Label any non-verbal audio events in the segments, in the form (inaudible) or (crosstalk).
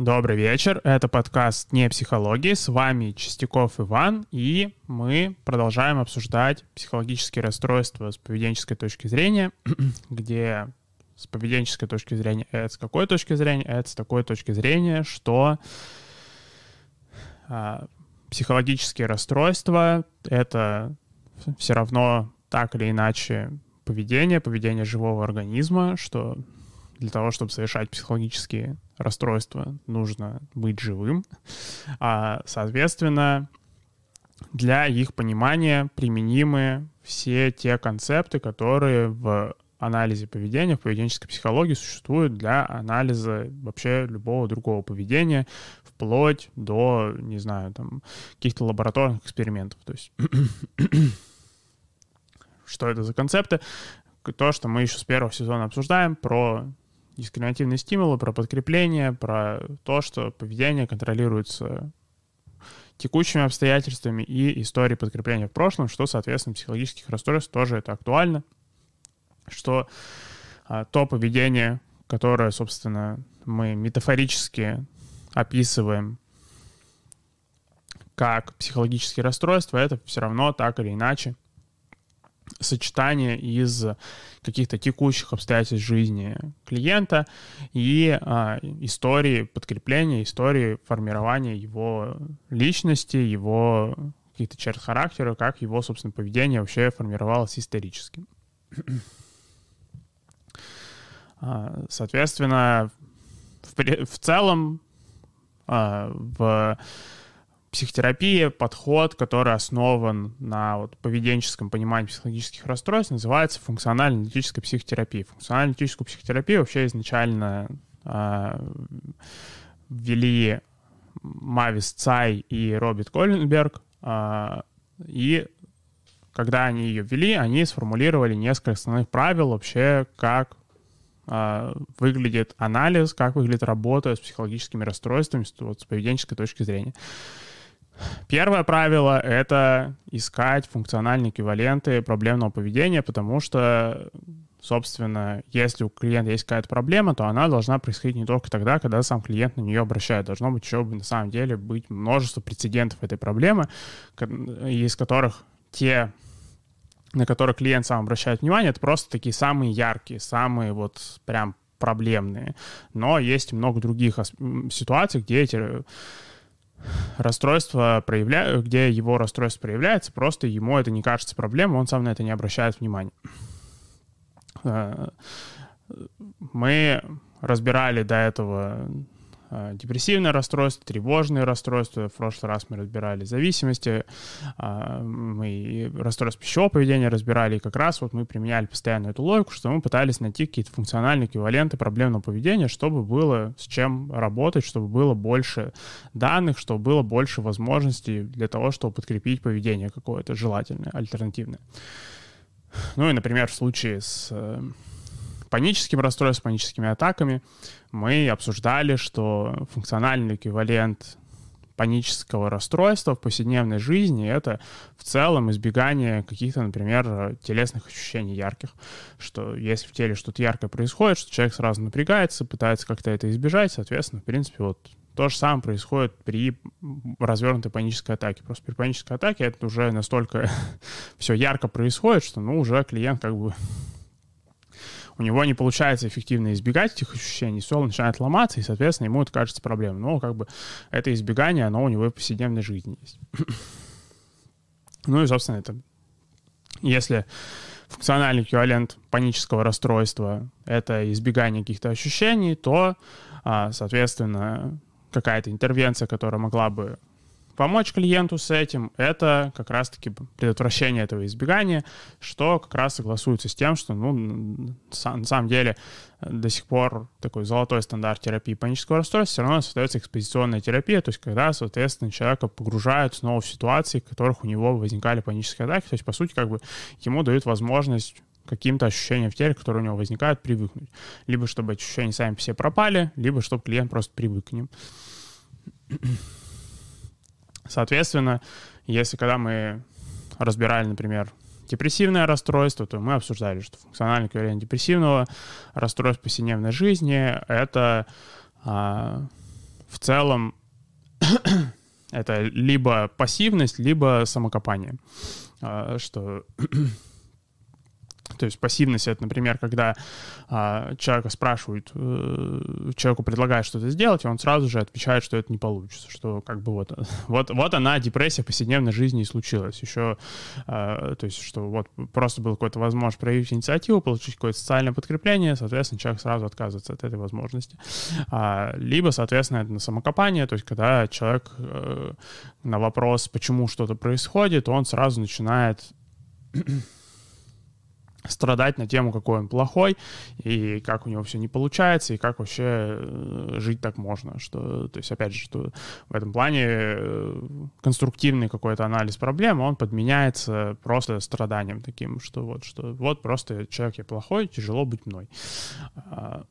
Добрый вечер, это подкаст «Не психологии», с вами Чистяков Иван, и мы продолжаем обсуждать психологические расстройства с поведенческой точки зрения, (clears throat) где с поведенческой точки зрения это с какой точки зрения, это с такой точки зрения, что а, психологические расстройства — это все равно так или иначе поведение, поведение живого организма, что для того, чтобы совершать психологические расстройства, нужно быть живым. А, соответственно, для их понимания применимы все те концепты, которые в анализе поведения, в поведенческой психологии существуют для анализа вообще любого другого поведения, вплоть до, не знаю, там, каких-то лабораторных экспериментов. То есть, (clears throat) что это за концепты? То, что мы еще с первого сезона обсуждаем, про дискриминативные стимулы, про подкрепление, про то, что поведение контролируется текущими обстоятельствами и историей подкрепления в прошлом, что, соответственно, психологических расстройств тоже это актуально, что а, то поведение, которое, собственно, мы метафорически описываем как психологические расстройства, это все равно так или иначе сочетание из каких-то текущих обстоятельств жизни клиента и а, истории подкрепления, истории формирования его личности, его каких-то черт характера, как его, собственно, поведение вообще формировалось исторически. А, соответственно, в, в целом а, в психотерапия, подход, который основан на вот, поведенческом понимании психологических расстройств, называется функционально-аналитическая психотерапия. Функционально-аналитическую психотерапию вообще изначально э, ввели Мавис Цай и Роберт Колленберг, э, и когда они ее ввели, они сформулировали несколько основных правил вообще, как э, выглядит анализ, как выглядит работа с психологическими расстройствами вот, с поведенческой точки зрения. Первое правило — это искать функциональные эквиваленты проблемного поведения, потому что, собственно, если у клиента есть какая-то проблема, то она должна происходить не только тогда, когда сам клиент на нее обращает. Должно быть еще, на самом деле, быть множество прецедентов этой проблемы, из которых те на которые клиент сам обращает внимание, это просто такие самые яркие, самые вот прям проблемные. Но есть много других ситуаций, где эти расстройство проявляют, где его расстройство проявляется, просто ему это не кажется проблемой, он сам на это не обращает внимания. Э, мы разбирали до этого депрессивное расстройство, тревожные расстройства. В прошлый раз мы разбирали зависимости, а, мы расстройство пищевого поведения разбирали, и как раз вот мы применяли постоянно эту логику, что мы пытались найти какие-то функциональные эквиваленты проблемного поведения, чтобы было с чем работать, чтобы было больше данных, чтобы было больше возможностей для того, чтобы подкрепить поведение какое-то желательное, альтернативное. Ну и, например, в случае с э, паническим расстройством, паническими атаками, мы обсуждали, что функциональный эквивалент панического расстройства в повседневной жизни — это в целом избегание каких-то, например, телесных ощущений ярких. Что если в теле что-то яркое происходит, что человек сразу напрягается, пытается как-то это избежать, соответственно, в принципе, вот то же самое происходит при развернутой панической атаке. Просто при панической атаке это уже настолько (laughs) все ярко происходит, что, ну, уже клиент как бы у него не получается эффективно избегать этих ощущений, все начинает ломаться, и, соответственно, ему это кажется проблемой. Но как бы это избегание, оно у него в повседневной жизни есть. (clears throat) ну и, собственно, это если функциональный эквивалент панического расстройства — это избегание каких-то ощущений, то, а, соответственно, какая-то интервенция, которая могла бы помочь клиенту с этим, это как раз-таки предотвращение этого избегания, что как раз согласуется с тем, что, ну, на самом деле, до сих пор такой золотой стандарт терапии панического расстройства все равно остается экспозиционная терапия, то есть когда, соответственно, человека погружают снова в ситуации, в которых у него возникали панические атаки, то есть, по сути, как бы ему дают возможность каким-то ощущениям в теле, которые у него возникают, привыкнуть. Либо чтобы ощущения сами все пропали, либо чтобы клиент просто привык к ним. Соответственно, если когда мы разбирали, например, депрессивное расстройство, то мы обсуждали, что функциональный эквивалент депрессивного расстройства повседневной жизни — это а, в целом (clears throat) это либо пассивность, либо самокопание. А, что то есть пассивность это, например, когда а, человека спрашивают, э, человеку предлагают что-то сделать, и он сразу же отвечает, что это не получится, что как бы вот, (laughs) вот, вот она, депрессия повседневной жизни и случилась. Еще, а, то есть, что вот просто был какой-то возможность проявить инициативу, получить какое-то социальное подкрепление, соответственно, человек сразу отказывается от этой возможности. А, либо, соответственно, это на самокопание, то есть, когда человек э, на вопрос, почему что-то происходит, он сразу начинает (clears throat) страдать на тему, какой он плохой, и как у него все не получается, и как вообще э, жить так можно. Что, то есть, опять же, что в этом плане э, конструктивный какой-то анализ проблемы, он подменяется просто страданием таким, что вот, что вот просто человек я плохой, тяжело быть мной.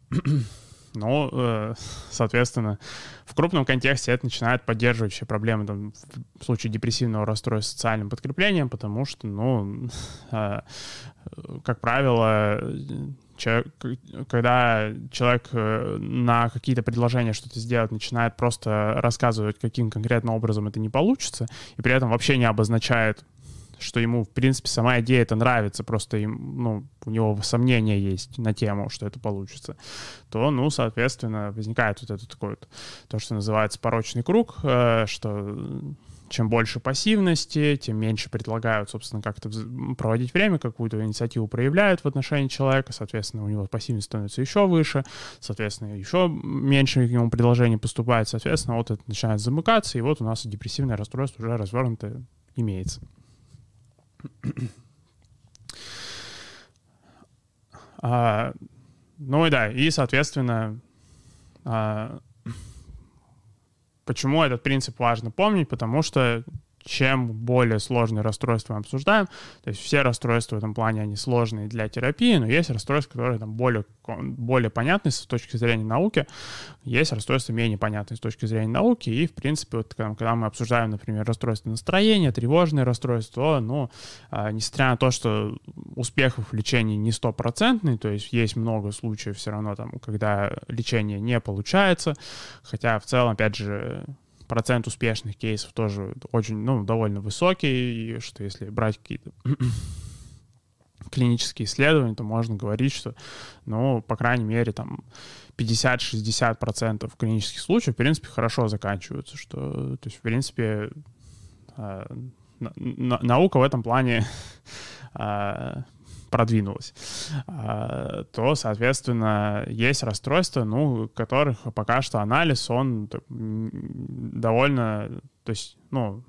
(clears throat) А, но, э, соответственно, в крупном контексте это начинает поддерживать все проблемы там, в случае депрессивного расстройства социальным подкреплением, потому что, ну, э, (laughs) как правило, человек, когда человек э, на какие-то предложения что-то сделать начинает просто рассказывать, каким конкретным образом это не получится, и при этом вообще не обозначает что ему, в принципе, сама идея это нравится, просто им, ну, у него сомнения есть на тему, что это получится, то, ну, соответственно, возникает вот это такое вот, то, что называется порочный круг, э, что чем больше пассивности, тем меньше предлагают, собственно, как-то проводить время, какую-то инициативу проявляют в отношении человека, соответственно, у него пассивность становится еще выше, соответственно, еще меньше к нему предложений поступает, соответственно, вот это начинает замыкаться, и вот у нас депрессивное расстройство уже развернуто имеется. А, ну и да, и, соответственно, а, почему этот принцип важно помнить? Потому что чем более сложные расстройства мы обсуждаем. То есть все расстройства в этом плане, они сложные для терапии, но есть расстройства, которые там более, более понятны с точки зрения науки, есть расстройства менее понятные с точки зрения науки, и, в принципе, вот, когда, когда мы обсуждаем, например, расстройства настроения, тревожные расстройства, ну, а, несмотря на то, что успех в лечении не стопроцентный, то есть есть много случаев все равно, там, когда лечение не получается, хотя в целом, опять же, процент успешных кейсов тоже очень, ну, довольно высокий, и что если брать какие-то (clears throat) клинические исследования, то можно говорить, что, ну, по крайней мере, там 50-60% клинических случаев, в принципе, хорошо заканчиваются, что, то есть, в принципе, а, наука в этом плане (laughs) продвинулась, а, то, соответственно, есть расстройства, ну, которых пока что анализ, он довольно, то есть, ну,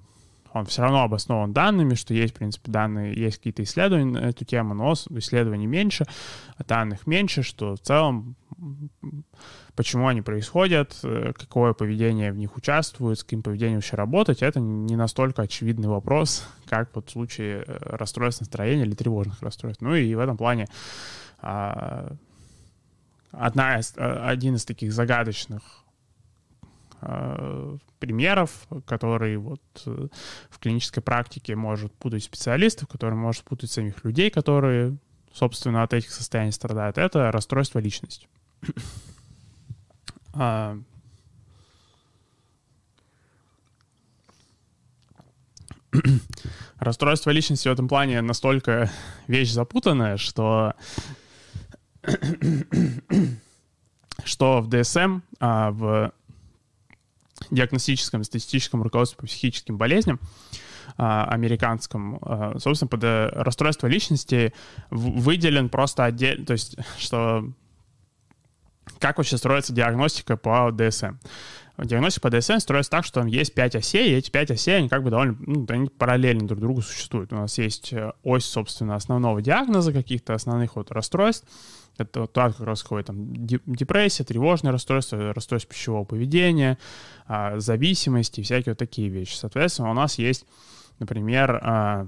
он все равно обоснован данными, что есть, в принципе, данные, есть какие-то исследования на эту тему, но исследований меньше, данных меньше, что в целом почему они происходят, э, какое поведение в них участвует, с каким поведением вообще работать, это не настолько очевидный вопрос, (laughs) как вот в случае э, расстройств настроения или тревожных расстройств. Ну и в этом плане а, одна из, э, один из таких загадочных примеров, который вот в клинической практике может путать специалистов, который может путать самих людей, которые, собственно, от этих состояний страдают, это расстройство личности. А, расстройство личности в этом плане настолько вещь запутанная, что что в ДСМ, а, в диагностическом статистическом руководстве по психическим болезням а, американском, а, собственно, под э, расстройство личности выделен просто отдельно, то есть, что как вообще строится диагностика по DSM? Диагностика по DSM строится так, что там есть 5 осей, и эти 5 осей, они как бы довольно ну, они параллельно друг другу существуют. У нас есть э, ось, собственно, основного диагноза, каких-то основных вот расстройств. Это вот так как раз ходит там депрессия, тревожное расстройство, расстройство пищевого поведения, а, зависимости, всякие вот такие вещи. Соответственно, у нас есть, например, а,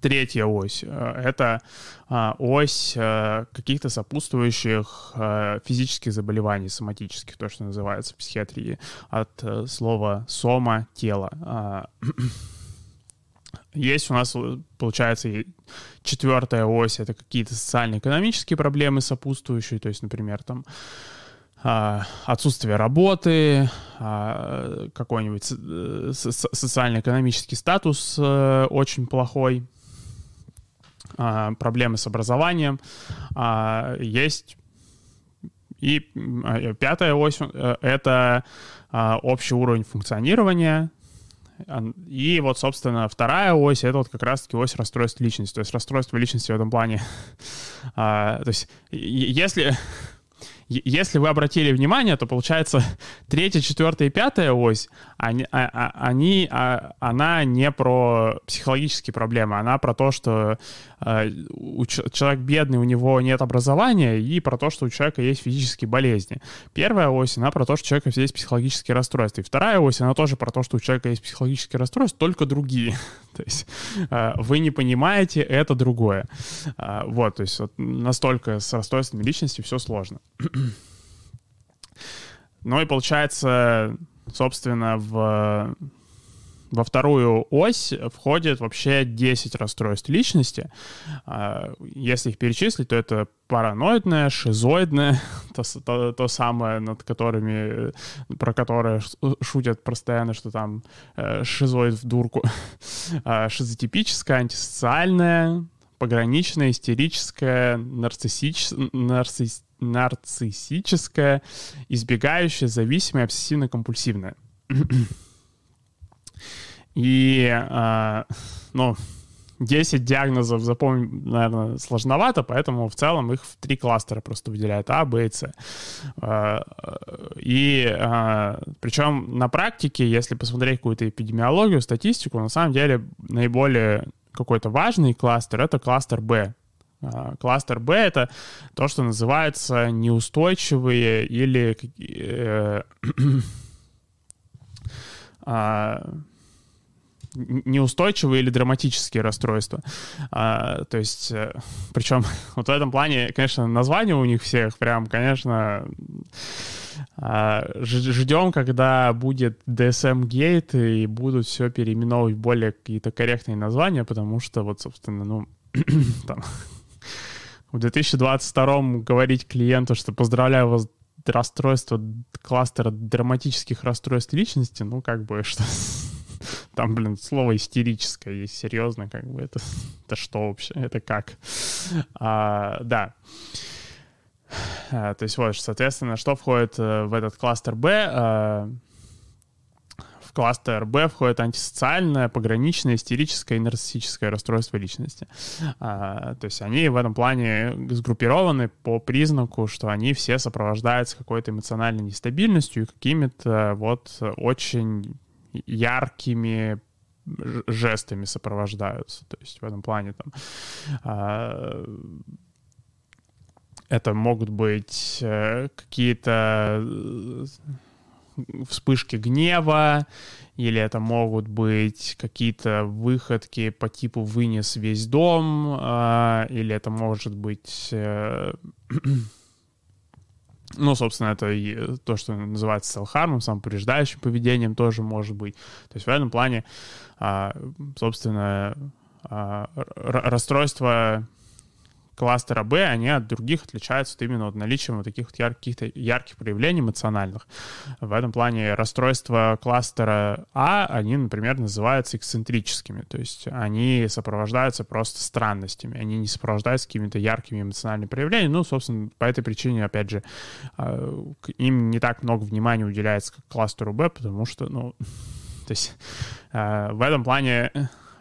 Третья ось э, — это а, ось э, каких-то сопутствующих э, физических заболеваний, соматических, то, что называется в психиатрии, от слова «сома» — «тело». А, (clears throat) есть у нас, получается, четвертая ось — это какие-то социально-экономические проблемы сопутствующие, то есть, например, там отсутствие работы, какой-нибудь социально-экономический статус очень плохой, проблемы с образованием. Есть и пятая ось — это общий уровень функционирования, и вот, собственно, вторая ось — это вот как раз-таки ось расстройств личности. То есть расстройство личности в этом плане. (laughs) А, то есть если если вы обратили внимание, то получается (laughs) третья, четвертая и пятая ось, они, а, а, они, а, она не про психологические проблемы, она про то, что человек бедный, у него нет образования, и про то, что у человека есть физические болезни. Первая ось, она про то, что у человека есть психологические расстройства. И вторая ось, она тоже про то, что у человека есть психологические расстройства, только другие. (laughs) то есть вы не понимаете, это другое. Вот, то есть вот настолько с расстройствами личности все сложно. (clears throat) Ну и получается, собственно, в, во вторую ось входит вообще 10 расстройств личности. А, если их перечислить, то это параноидное, шизоидное, (laughs) то, то, то самое, над которыми, про которое шутят постоянно, что там э, шизоид в дурку, (laughs) а, шизотипическое, антисоциальное, пограничное, истерическое, нарциссич... нарцисс нарциссическое, избегающее, зависимое, обсессивно-компульсивное. И, э, ну, 10 диагнозов запомнить, наверное, сложновато, поэтому в целом их в три кластера просто выделяют А, Б и С. А, и а, причем на практике, если посмотреть какую-то эпидемиологию, статистику, на самом деле наиболее какой-то важный кластер — это кластер Б. А, кластер Б — это то, что называется неустойчивые или э, (clears throat) э, неустойчивые или драматические расстройства. А, то есть, э, (laughs) причем вот в этом плане, конечно, название у них всех прям, конечно, а, ждем, когда будет DSM-гейт и будут все переименовывать более какие-то корректные названия, потому что вот, собственно, ну, (clears throat) там, в 2022 говорить клиенту, что поздравляю вас расстройство кластера драматических расстройств личности, ну, как бы, (laughs) что там, блин, слово истерическое есть, серьезно, как бы, это, (laughs) это что вообще, это как? А, да. А, то есть вот, соответственно, что входит э, в этот кластер Б? А, кластер Б входит антисоциальное, пограничное, истерическое и нарциссическое расстройство личности. А, то есть они в этом плане сгруппированы по признаку, что они все сопровождаются какой-то эмоциональной нестабильностью и какими-то вот очень яркими жестами сопровождаются. То есть в этом плане там а, это могут быть э, какие-то вспышки гнева, или это могут быть какие-то выходки по типу «вынес весь дом», э, или это может быть... Э, (clears throat) ну, собственно, это и то, что называется селф-хармом, самоповреждающим поведением тоже может быть. То есть в этом плане, э, собственно, э, расстройство кластера Б, они от других отличаются именно вот наличием вот таких вот ярких, ярких проявлений эмоциональных. В этом плане расстройства кластера А, они, например, называются эксцентрическими, то есть они сопровождаются просто странностями, они не сопровождаются какими-то яркими эмоциональными проявлениями. Ну, собственно, по этой причине, опять же, а, им не так много внимания уделяется как кластеру Б, потому что, ну, (laughs) то есть а, в этом плане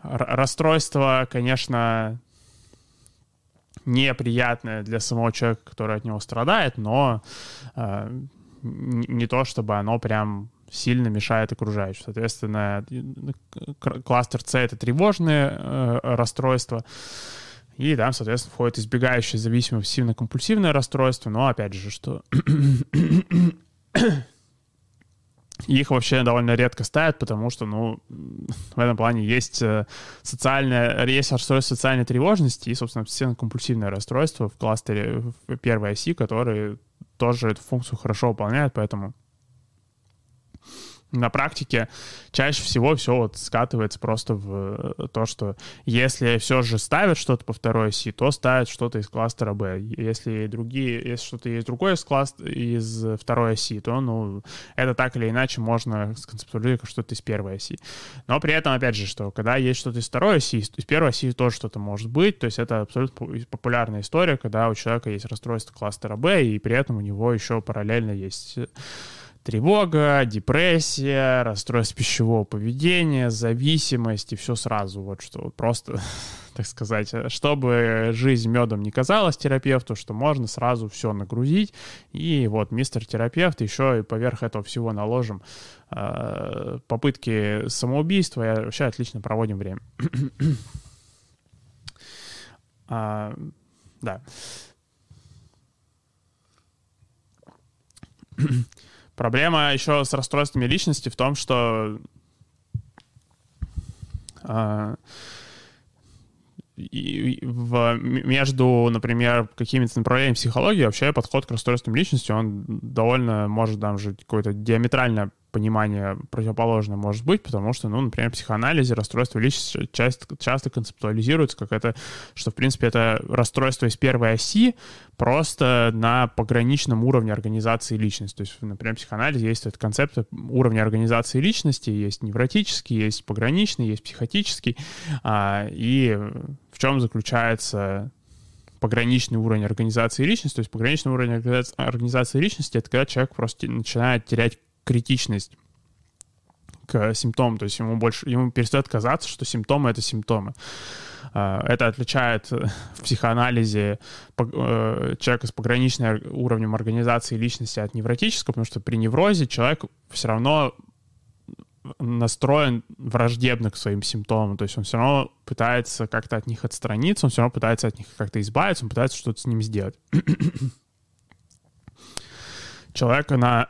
расстройство, конечно, неприятное для самого человека, который от него страдает, но э, не то, чтобы оно прям сильно мешает окружающим. Соответственно, кластер С — это тревожные э, расстройства, и там, соответственно, входит избегающее зависимое пассивно-компульсивное расстройство, но, опять же, что их вообще довольно редко ставят, потому что, ну, в этом плане есть э, социальное, есть расстройство социальной тревожности и, собственно, обсессивно-компульсивное расстройство в кластере в первой оси, которые тоже эту функцию хорошо выполняют, поэтому на практике чаще всего все вот скатывается просто в э, то, что если все же ставят что-то по второй оси, то ставят что-то из кластера B. Если другие, если что-то есть другое из, класс, из второй оси, то, ну, это так или иначе можно сконцептуализировать как что-то из первой оси. Но при этом, опять же, что когда есть что-то из второй оси, из первой оси тоже что-то может быть, то есть это абсолютно популярная история, когда у человека есть расстройство кластера B, и при этом у него еще параллельно есть тревога, депрессия, расстройство пищевого поведения, зависимость и все сразу. Вот что вот просто, (laughs) так сказать, чтобы жизнь медом не казалась терапевту, что можно сразу все нагрузить. И вот мистер терапевт еще и поверх этого всего наложим э, попытки самоубийства. И вообще отлично проводим время. (clears throat) а, да. (clears throat) (clears throat) Проблема еще с расстройствами личности в том, что э, и в, между, например, какими-то направлениями психологии вообще подход к расстройствам личности, он довольно может даже какое-то диаметрально понимание противоположное может быть, потому что, ну, например, в психоанализе расстройство личности часто, часто концептуализируется как это, что, в принципе, это расстройство из первой оси, просто на пограничном уровне организации личности. То есть, например, в психоанализе есть этот концепт уровня организации личности, есть невротический, есть пограничный, есть психотический, а, и в чем заключается пограничный уровень организации личности. То есть пограничный уровень организации личности — это когда человек просто начинает терять критичность к симптомам, то есть ему больше, ему перестает казаться, что симптомы — это симптомы. А, это отличает э, в психоанализе э, человека с пограничным уровнем организации личности от невротического, потому что при неврозе человек все равно настроен враждебно к своим симптомам, то есть он все равно пытается как-то от них отстраниться, он все равно пытается от них как-то избавиться, он пытается что-то с ним сделать. (coughs) Человека на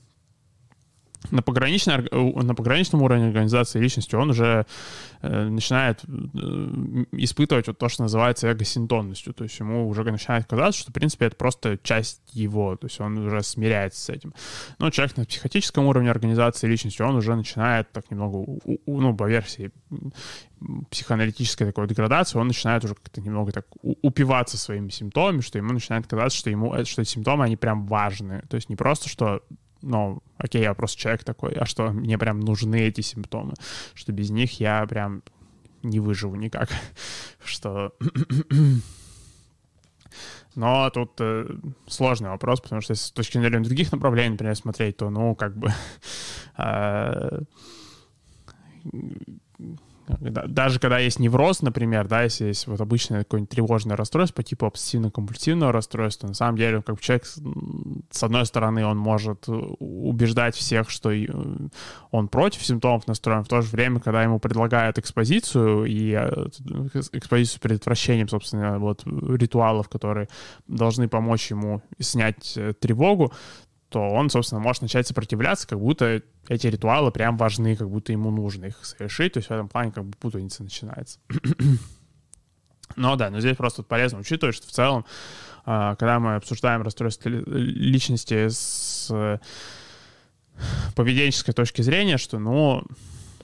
на, пограничной, на пограничном уровне организации личности он уже э, начинает э, испытывать вот то, что называется эго-синтонностью. То есть ему уже начинает казаться, что, в принципе, это просто часть его. То есть он уже смиряется с этим. Но человек на психотическом уровне организации личности, он уже начинает так немного, ну, по версии психоаналитической такой деградации, он начинает уже как-то немного так упиваться своими симптомами, что ему начинает казаться, что ему э, что симптомы, они прям важны. То есть не просто, что ну, окей, я просто человек такой, а что мне прям нужны эти симптомы, что без них я прям не выживу никак, (laughs) что... (clears throat) Но тут э, сложный вопрос, потому что если с точки зрения других направлений, например, смотреть, то, ну, как бы... Э, (laughs) даже когда есть невроз, например, да, если есть вот обычное какое-нибудь тревожное расстройство по типу обсессивно-компульсивного расстройства, на самом деле, как человек, с одной стороны, он может убеждать всех, что он против симптомов настроен, в то же время, когда ему предлагают экспозицию и э, экспозицию с предотвращением, собственно, вот ритуалов, которые должны помочь ему снять э, тревогу, то он, собственно, может начать сопротивляться, как будто эти ритуалы прям важны, как будто ему нужно их совершить. То есть в этом плане как бы путаница начинается. (clears throat) но да, но здесь просто полезно учитывать, что в целом, а, когда мы обсуждаем расстройство личности с э, поведенческой точки зрения, что, ну,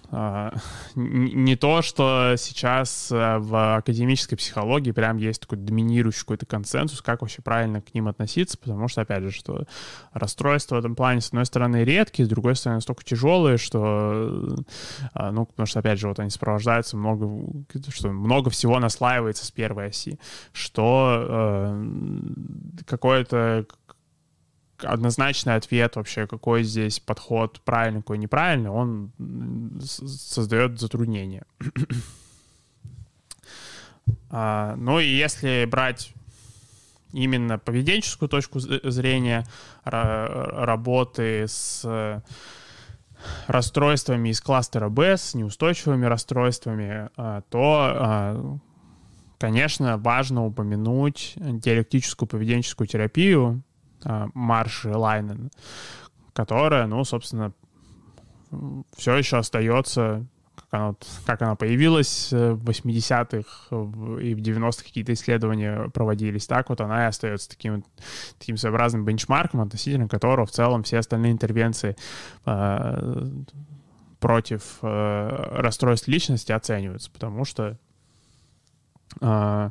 (laughs) не то, что сейчас э, в академической психологии прям есть такой доминирующий какой-то консенсус, как вообще правильно к ним относиться, потому что, опять же, что расстройства в этом плане, с одной стороны, редкие, с другой стороны, настолько тяжелые, что, э, ну, потому что, опять же, вот они сопровождаются много, что много всего наслаивается с первой оси, что э, какое-то однозначный ответ вообще, какой здесь подход правильный, какой неправильный, он создает затруднения. (clears throat) а, ну и если брать именно поведенческую точку зрения работы с расстройствами из кластера Б, с неустойчивыми расстройствами, а, то, а, конечно, важно упомянуть диалектическую поведенческую терапию, Марши Лайнен, которая, ну, собственно, все еще остается как она, как она появилась в 80-х и в 90-х какие-то исследования проводились, так вот она и остается таким, таким своеобразным бенчмарком, относительно которого в целом все остальные интервенции э, против э, расстройств личности оцениваются, потому что э,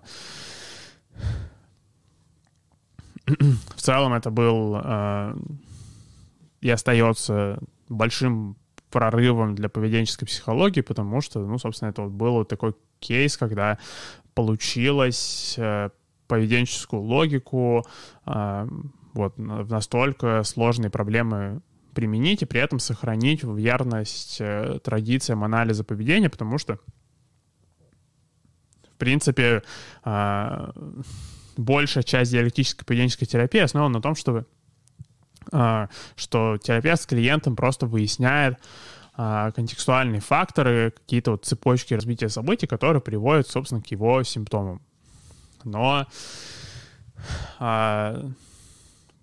в целом это был э, и остается большим прорывом для поведенческой психологии, потому что, ну, собственно, это вот был вот такой кейс, когда получилось э, поведенческую логику э, вот в настолько сложные проблемы применить и при этом сохранить верность э, традициям анализа поведения, потому что, в принципе, э, большая часть диалектической поведенческой терапии основана на том, чтобы а, что терапевт с клиентом просто выясняет а, контекстуальные факторы, какие-то вот цепочки развития событий, которые приводят, собственно, к его симптомам. Но а,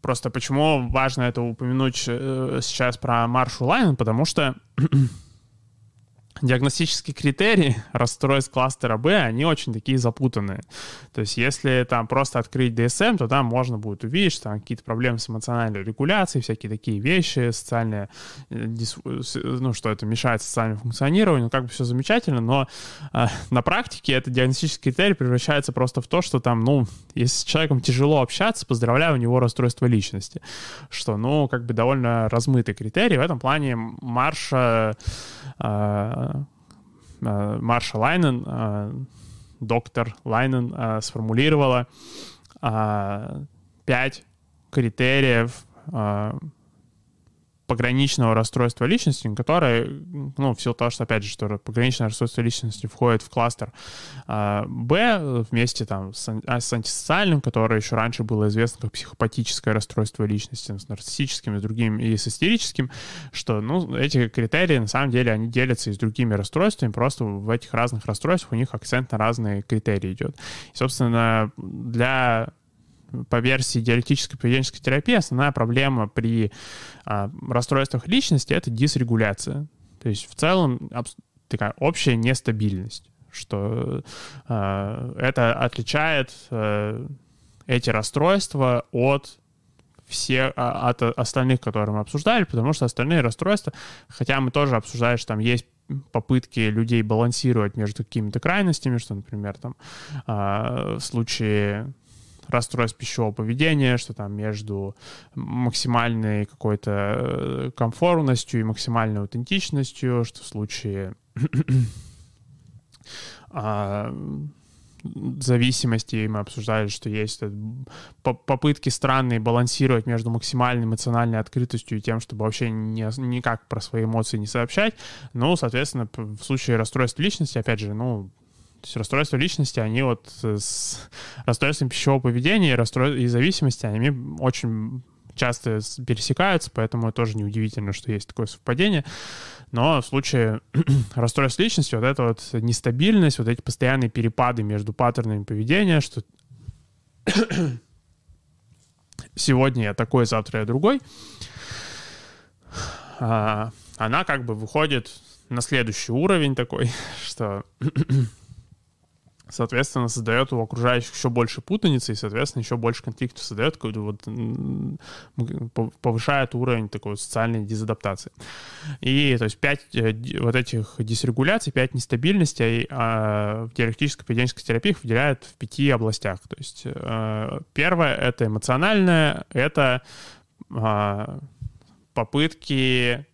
просто почему важно это упомянуть э, сейчас про Маршу Лайн, потому что диагностические критерии расстройств кластера Б, они очень такие запутанные. То есть если там просто открыть DSM, то там можно будет увидеть, что там какие-то проблемы с эмоциональной регуляцией, всякие такие вещи, социальные, э, ну, что это мешает социальному функционированию, как бы все замечательно, но э, на практике этот диагностический критерий превращается просто в то, что там, ну, если с человеком тяжело общаться, поздравляю, у него расстройство личности, что, ну, как бы довольно размытый критерий. В этом плане Марша э, Э, Марша Лайнен, э, доктор Лайнен э, сформулировала пять критериев пограничного расстройства личности, которое, ну, в силу того, что, опять же, что пограничное расстройство личности входит в кластер э, Б вместе там с, а, с антисоциальным, которое еще раньше было известно как психопатическое расстройство личности, с нарциссическим, и с другим, и с истерическим, что, ну, эти критерии, на самом деле, они делятся и с другими расстройствами, просто в этих разных расстройствах у них акцент на разные критерии идет. И, собственно, для по версии диалектической поведенческой терапии основная проблема при а, расстройствах личности — это дисрегуляция. То есть в целом такая общая нестабильность, что а, это отличает а, эти расстройства от все а, от остальных, которые мы обсуждали, потому что остальные расстройства, хотя мы тоже обсуждали, что там есть попытки людей балансировать между какими-то крайностями, что, например, там в случае расстройств пищевого поведения, что там между максимальной какой-то э, комфортностью и максимальной аутентичностью, что в случае (clears throat) а, зависимости мы обсуждали, что есть попытки странные балансировать между максимальной эмоциональной открытостью и тем, чтобы вообще не, никак про свои эмоции не сообщать. Ну, соответственно, в случае расстройств личности, опять же, ну, то есть расстройства личности, они вот с расстройством пищевого поведения и, расстройств... и зависимости, они очень часто пересекаются, поэтому тоже неудивительно, что есть такое совпадение. Но в случае (clears throat) расстройств личности вот эта вот нестабильность, вот эти постоянные перепады между паттернами поведения, что (clears throat) сегодня я такой, завтра я другой, а, она как бы выходит на следующий уровень такой, (clears throat) что соответственно, создает у окружающих еще больше путаницы и, соответственно, еще больше конфликтов создает, вот повышает уровень такой социальной дезадаптации. И, то есть, пять э, вот этих дисрегуляций, пять нестабильностей а в диалектической поведенческой терапии выделяют в пяти областях. То есть, э, первое — это эмоциональное, это а, попытки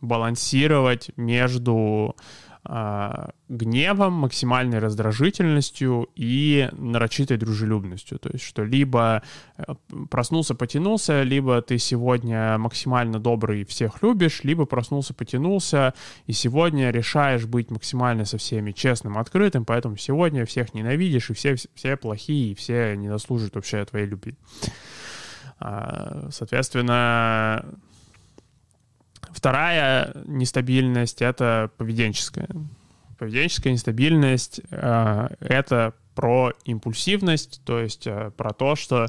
балансировать между гневом, максимальной раздражительностью и нарочитой дружелюбностью. То есть, что либо э, проснулся, потянулся, либо ты сегодня максимально добрый и всех любишь, либо проснулся, потянулся, и сегодня решаешь быть максимально со всеми честным, открытым, поэтому сегодня всех ненавидишь, и все, все плохие, и все не заслуживают вообще твоей любви. А, соответственно, Вторая нестабильность — это поведенческая. Поведенческая нестабильность э, — это про импульсивность, то есть э, про то, что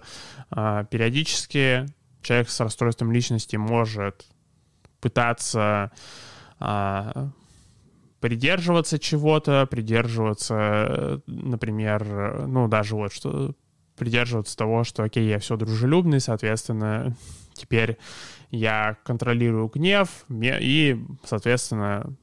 э, периодически человек с расстройством личности может пытаться э, придерживаться чего-то, придерживаться, например, ну, даже вот что придерживаться того, что, окей, я все дружелюбный, соответственно, теперь я контролирую гнев, и, соответственно,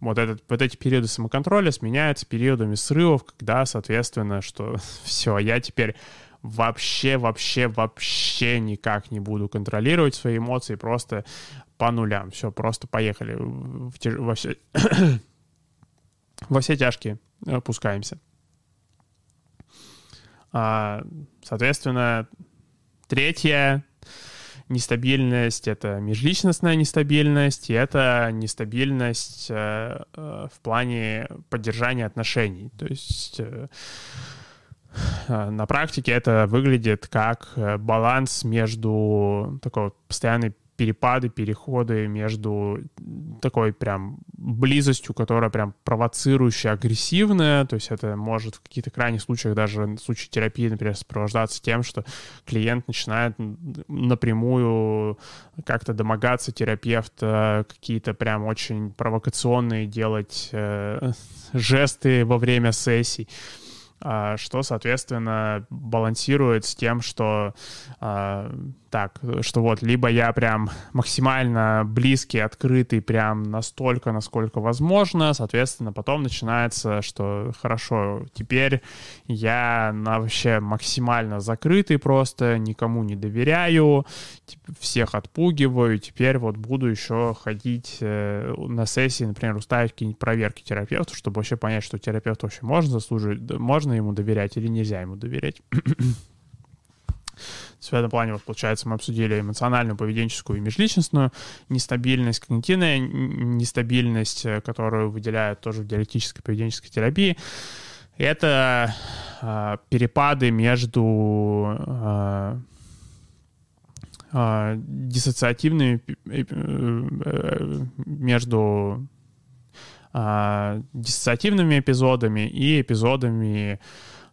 вот, этот, вот эти периоды самоконтроля сменяются периодами срывов, когда, соответственно, что (laughs) все, я теперь вообще, вообще, вообще никак не буду контролировать свои эмоции, просто по нулям. Все, просто поехали в, во, все, (coughs) во все тяжкие опускаемся. А, соответственно, третье нестабильность — это межличностная нестабильность, и это нестабильность э, э, в плане поддержания отношений. То есть э, на практике это выглядит как баланс между такой постоянной перепады, переходы между такой прям близостью, которая прям провоцирующая, агрессивная, то есть это может в каких-то крайних случаях, даже в случае терапии, например, сопровождаться тем, что клиент начинает напрямую как-то домогаться терапевта, какие-то прям очень провокационные делать э, жесты во время сессий. А, что, соответственно, балансирует с тем, что а, так, что вот либо я прям максимально близкий, открытый, прям настолько, насколько возможно, соответственно, потом начинается, что хорошо, теперь я на вообще максимально закрытый просто, никому не доверяю, всех отпугиваю, теперь вот буду еще ходить э, на сессии, например, уставить какие-нибудь проверки терапевту, чтобы вообще понять, что терапевт вообще можно заслужить, можно ему доверять или нельзя ему доверять. В этом плане, вот, получается, мы обсудили эмоциональную, поведенческую и межличностную нестабильность, когнитивная нестабильность, э, которую выделяют тоже в диалектической поведенческой терапии. Это э, перепады между э, э, диссоциативными, э, между э, диссоциативными эпизодами и эпизодами а,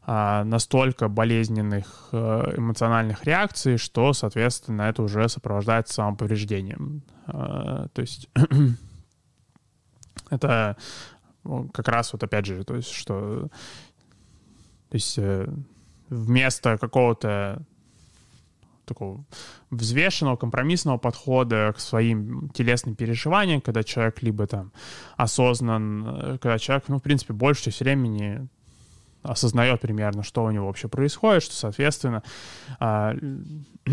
настолько болезненных э, эмоциональных реакций, что, соответственно, это уже сопровождается самоповреждением. А, то есть (clears throat) это как раз вот опять же, то есть что то есть э, вместо какого-то такого взвешенного, компромиссного подхода к своим телесным переживаниям, когда человек либо там осознан, э, когда человек, ну, в принципе, большую часть времени осознает примерно, что у него вообще происходит, что, соответственно, а, (clears throat)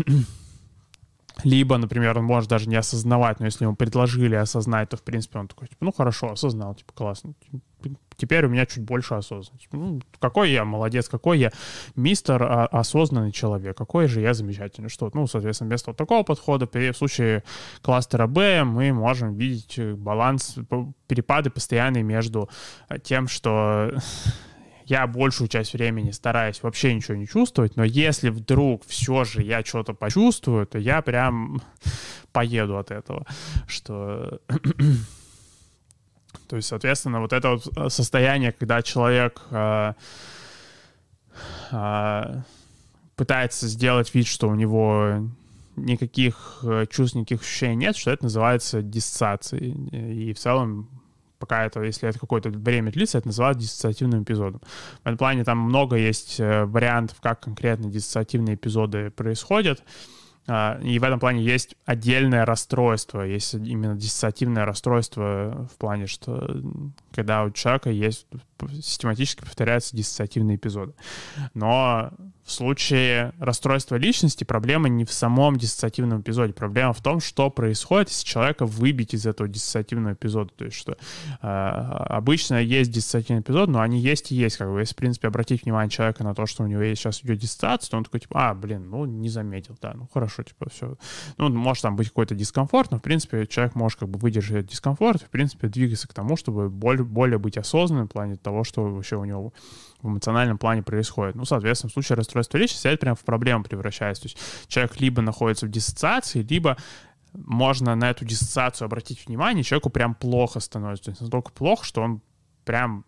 либо, например, он может даже не осознавать, но если ему предложили осознать, то, в принципе, он такой, типа, ну, хорошо, осознал, типа, классно. Теперь у меня чуть больше осознанности. Ну, какой я молодец, какой я мистер а, осознанный человек, какой же я замечательный. Что, ну, соответственно, вместо вот такого подхода, в случае кластера Б мы можем видеть баланс, перепады постоянные между тем, что (laughs) я большую часть времени стараюсь вообще ничего не чувствовать, но если вдруг все же я что-то почувствую, то я прям (laughs) поеду от этого, что... (clears throat) То есть, соответственно, вот это вот э, состояние, когда человек э, э, пытается сделать вид, что у него никаких э, чувств, никаких ощущений нет, что это называется диссоциацией. И в целом пока это, если это какое-то время длится, это называют диссоциативным эпизодом. В этом плане там много есть э, вариантов, как конкретно диссоциативные эпизоды происходят. А, и в этом плане есть отдельное расстройство, есть именно диссоциативное расстройство в плане, что когда у человека есть систематически повторяются диссоциативные эпизоды. Но в случае расстройства личности проблема не в самом диссоциативном эпизоде. Проблема в том, что происходит, если человека выбить из этого диссоциативного эпизода. То есть, что э, обычно есть диссоциативный эпизод, но они есть и есть. Как бы, если, в принципе, обратить внимание человека на то, что у него есть сейчас идет диссоциация, то он такой, типа, а, блин, ну, не заметил, да, ну, хорошо, типа, все. Ну, может там быть какой-то дискомфорт, но, в принципе, человек может как бы выдержать дискомфорт, в принципе, двигаться к тому, чтобы более, более быть осознанным в плане того, что вообще у него в эмоциональном плане происходит. Ну, соответственно, в случае расстройства личности это прям в проблему превращается. То есть человек либо находится в диссоциации, либо можно на эту диссоциацию обратить внимание, человеку прям плохо становится. То есть настолько плохо, что он прям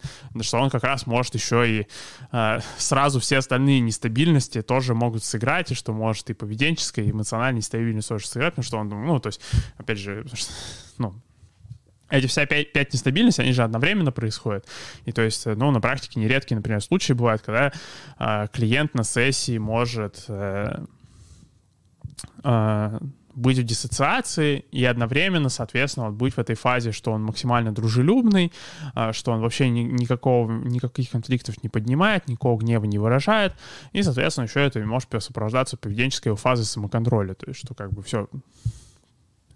(laughs) что он как раз может еще и э, сразу все остальные нестабильности тоже могут сыграть, и что может и поведенческая, и эмоциональная нестабильность тоже сыграть, потому что он, ну, то есть, опять же, (laughs) ну, эти вся пять, пять нестабильностей, они же одновременно происходят. И то есть, ну, на практике нередкие, например, случаи бывают, когда э, клиент на сессии может э, э, быть в диссоциации и одновременно, соответственно, вот быть в этой фазе, что он максимально дружелюбный, э, что он вообще ни, никакого, никаких конфликтов не поднимает, никакого гнева не выражает, и, соответственно, еще это может сопровождаться поведенческой фазой самоконтроля, то есть, что как бы все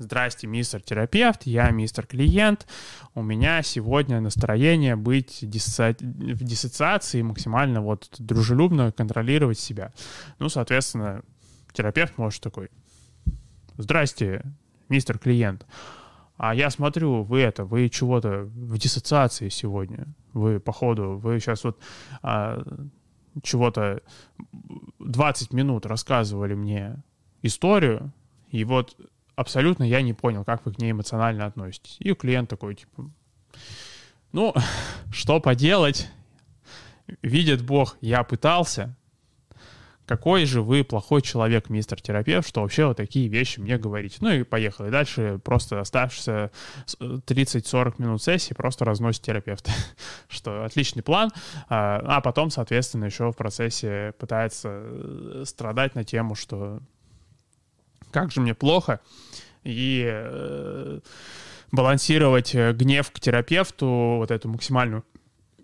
Здрасте, мистер терапевт, я мистер клиент. У меня сегодня настроение быть диссо... в диссоциации максимально вот дружелюбно контролировать себя. Ну, соответственно, терапевт может такой, здрасте, мистер клиент. А я смотрю, вы это, вы чего-то в диссоциации сегодня. Вы, походу, вы сейчас вот а, чего-то 20 минут рассказывали мне историю, и вот абсолютно я не понял, как вы к ней эмоционально относитесь. И у клиента такой, типа, ну, (laughs) что поделать? Видит Бог, я пытался. Какой же вы плохой человек, мистер терапевт, что вообще вот такие вещи мне говорите. Ну и поехали. Дальше просто оставшиеся 30-40 минут сессии просто разносит терапевт. (laughs) что отличный план. А, а потом, соответственно, еще в процессе пытается э, страдать на тему, что как же мне плохо, и э, балансировать э, гнев к терапевту, вот эту максимальную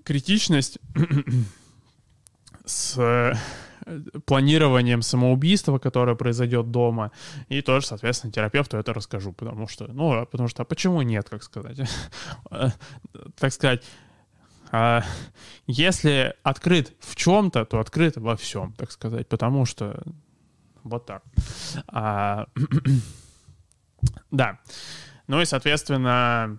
критичность с э, планированием самоубийства, которое произойдет дома, и тоже, соответственно, терапевту это расскажу, потому что, ну, а потому что, а почему нет, как сказать, (laughs) так сказать, а если открыт в чем-то, то открыт во всем, так сказать, потому что вот так. А, (clears throat) да. Ну и, соответственно,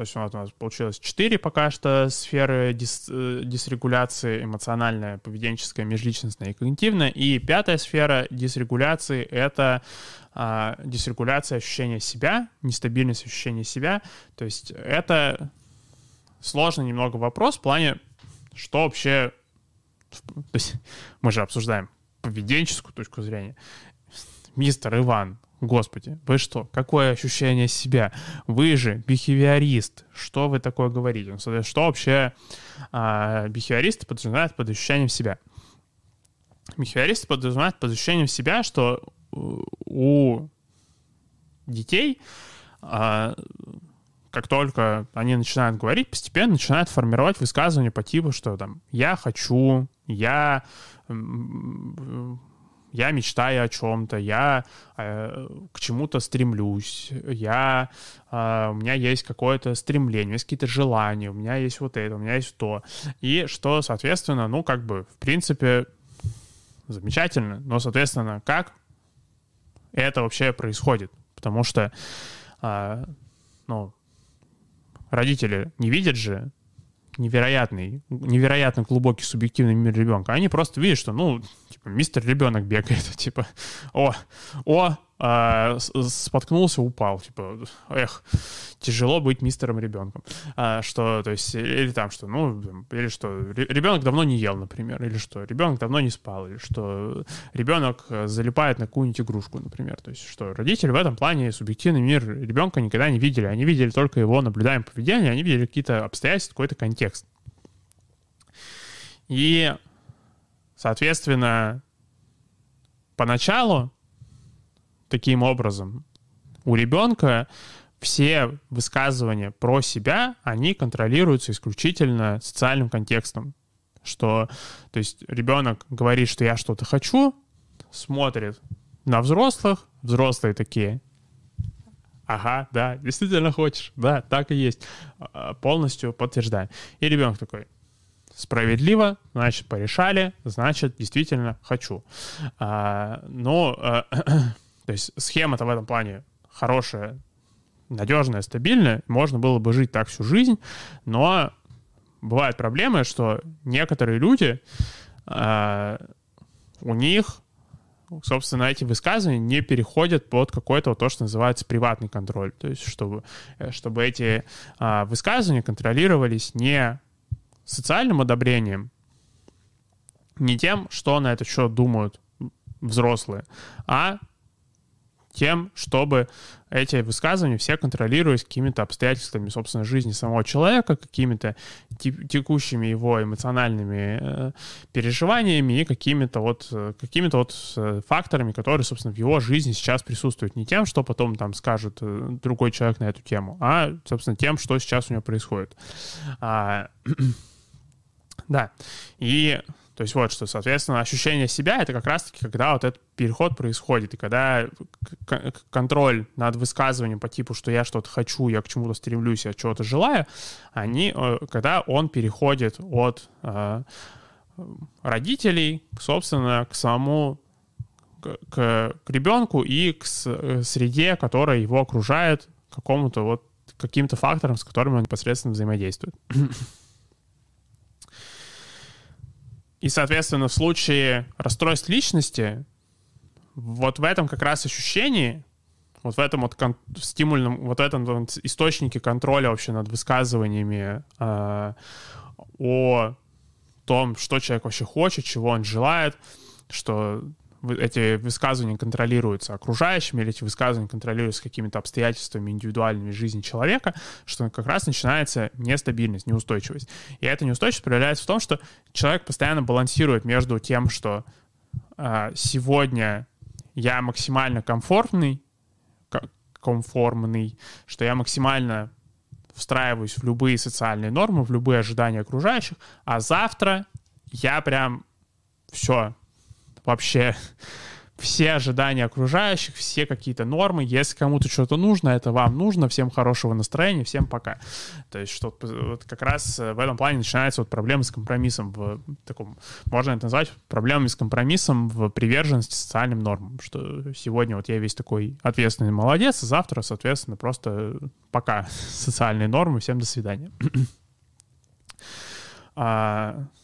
то есть у нас, у нас получилось четыре пока что сферы дис, э, дисрегуляции, эмоциональная, поведенческая, межличностная и когнитивная. И пятая сфера дисрегуляции — это а, дисрегуляция ощущения себя, нестабильность ощущения себя. То есть это сложный немного вопрос в плане, что вообще... То есть мы же обсуждаем поведенческую точку зрения. Мистер Иван, господи, вы что? Какое ощущение себя? Вы же бихевиорист. Что вы такое говорите? Ну, что вообще а, бихевиористы подразумевают под ощущением себя? Бихевиористы подразумевают под ощущением себя, что у детей а, как только они начинают говорить, постепенно начинают формировать высказывания по типу, что там «я хочу», «я я мечтаю о чем-то, я э, к чему-то стремлюсь, я, э, у меня есть какое-то стремление, есть какие-то желания, у меня есть вот это, у меня есть то. И что, соответственно, ну, как бы, в принципе, замечательно, но, соответственно, как это вообще происходит? Потому что, э, ну, родители не видят же невероятный, невероятно глубокий субъективный мир ребенка. Они просто видят, что, ну, типа, мистер ребенок бегает, (laughs) типа, о, о, а, споткнулся, упал, типа, эх, тяжело быть мистером ребенком. А, что, то есть, или там, что, ну, или что, ребенок давно не ел, например, или что, ребенок давно не спал, или что ребенок залипает на какую-нибудь игрушку, например. То есть, что родители в этом плане субъективный мир ребенка никогда не видели. Они видели только его наблюдаемое поведение, они видели какие-то обстоятельства, какой-то контекст. И, соответственно, поначалу таким образом. У ребенка все высказывания про себя, они контролируются исключительно социальным контекстом. Что, то есть ребенок говорит, что я что-то хочу, смотрит на взрослых, взрослые такие, ага, да, действительно хочешь, да, так и есть, а, полностью подтверждаем. И ребенок такой, справедливо, значит, порешали, значит, действительно хочу. А, но а, (clears throat) То есть схема-то в этом плане хорошая, надежная, стабильная. Можно было бы жить так всю жизнь, но бывают проблемы, что некоторые люди, э, у них, собственно, эти высказывания не переходят под какой-то вот то, что называется приватный контроль. То есть чтобы, э, чтобы эти э, высказывания контролировались не социальным одобрением, не тем, что на этот счет думают взрослые, а тем, чтобы эти высказывания все контролировались какими-то обстоятельствами, собственно, жизни самого человека, какими-то текущими его эмоциональными э, переживаниями и какими-то вот, э, какими-то вот э, факторами, которые, собственно, в его жизни сейчас присутствуют. Не тем, что потом там скажет другой человек на эту тему, а, собственно, тем, что сейчас у него происходит. А, (clears throat) да. И то есть вот что, соответственно, ощущение себя — это как раз-таки, когда вот этот переход происходит, и когда контроль над высказыванием по типу, что я что-то хочу, я к чему-то стремлюсь, я чего-то желаю, они, э, когда он переходит от э, родителей, собственно, к самому к, к ребенку и к э, среде, которая его окружает, какому-то вот каким-то факторам, с которыми он непосредственно взаимодействует. И, соответственно, в случае расстройств личности, вот в этом как раз ощущении, вот в этом вот кон- стимульном, вот этом вот источнике контроля вообще над высказываниями э, о том, что человек вообще хочет, чего он желает, что эти высказывания контролируются окружающими, или эти высказывания контролируются какими-то обстоятельствами индивидуальными жизни человека, что как раз начинается нестабильность, неустойчивость. И эта неустойчивость проявляется в том, что человек постоянно балансирует между тем, что э, сегодня я максимально комфортный, комформный, что я максимально встраиваюсь в любые социальные нормы, в любые ожидания окружающих, а завтра я прям все, вообще все ожидания окружающих, все какие-то нормы. Если кому-то что-то нужно, это вам нужно. Всем хорошего настроения, всем пока. То есть что вот как раз в этом плане начинается вот проблема с компромиссом в таком, можно это назвать проблемами с компромиссом в приверженности социальным нормам. Что сегодня вот я весь такой ответственный молодец, а завтра, соответственно, просто пока (laughs) социальные нормы, всем до свидания. (clears throat)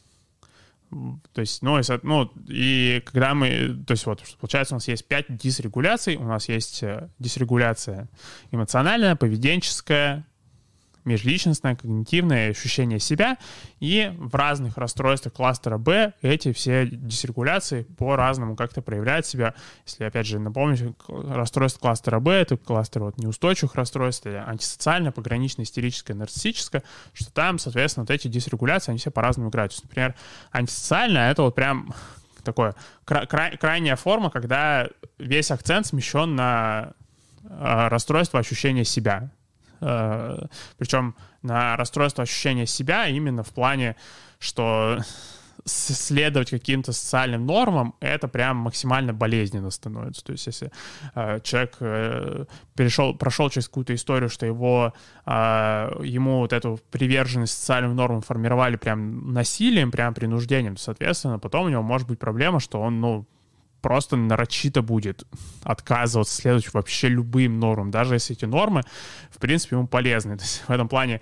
то есть, ну, если, ну, и когда мы, то есть вот, получается, у нас есть пять дисрегуляций, у нас есть э, дисрегуляция эмоциональная, поведенческая, межличностное, когнитивное ощущение себя. И в разных расстройствах кластера Б эти все дисрегуляции по-разному как-то проявляют себя. Если, опять же, напомнить, расстройство кластера Б — это кластер вот неустойчивых расстройств, антисоциальное, пограничное, истерическое, нарциссическое, что там, соответственно, вот эти дисрегуляции, они все по-разному играют. есть, например, антисоциальное — это вот прям такое кра- крайняя форма, когда весь акцент смещен на э, расстройство ощущения себя. Э, причем на расстройство ощущения себя именно в плане, что следовать каким-то социальным нормам, это прям максимально болезненно становится. То есть если э, человек э, перешел, прошел через какую-то историю, что его, э, ему вот эту приверженность социальным нормам формировали прям насилием, прям принуждением, соответственно, потом у него может быть проблема, что он, ну, просто нарочито будет отказываться следовать вообще любым нормам, даже если эти нормы, в принципе, ему полезны. (laughs) То есть в этом плане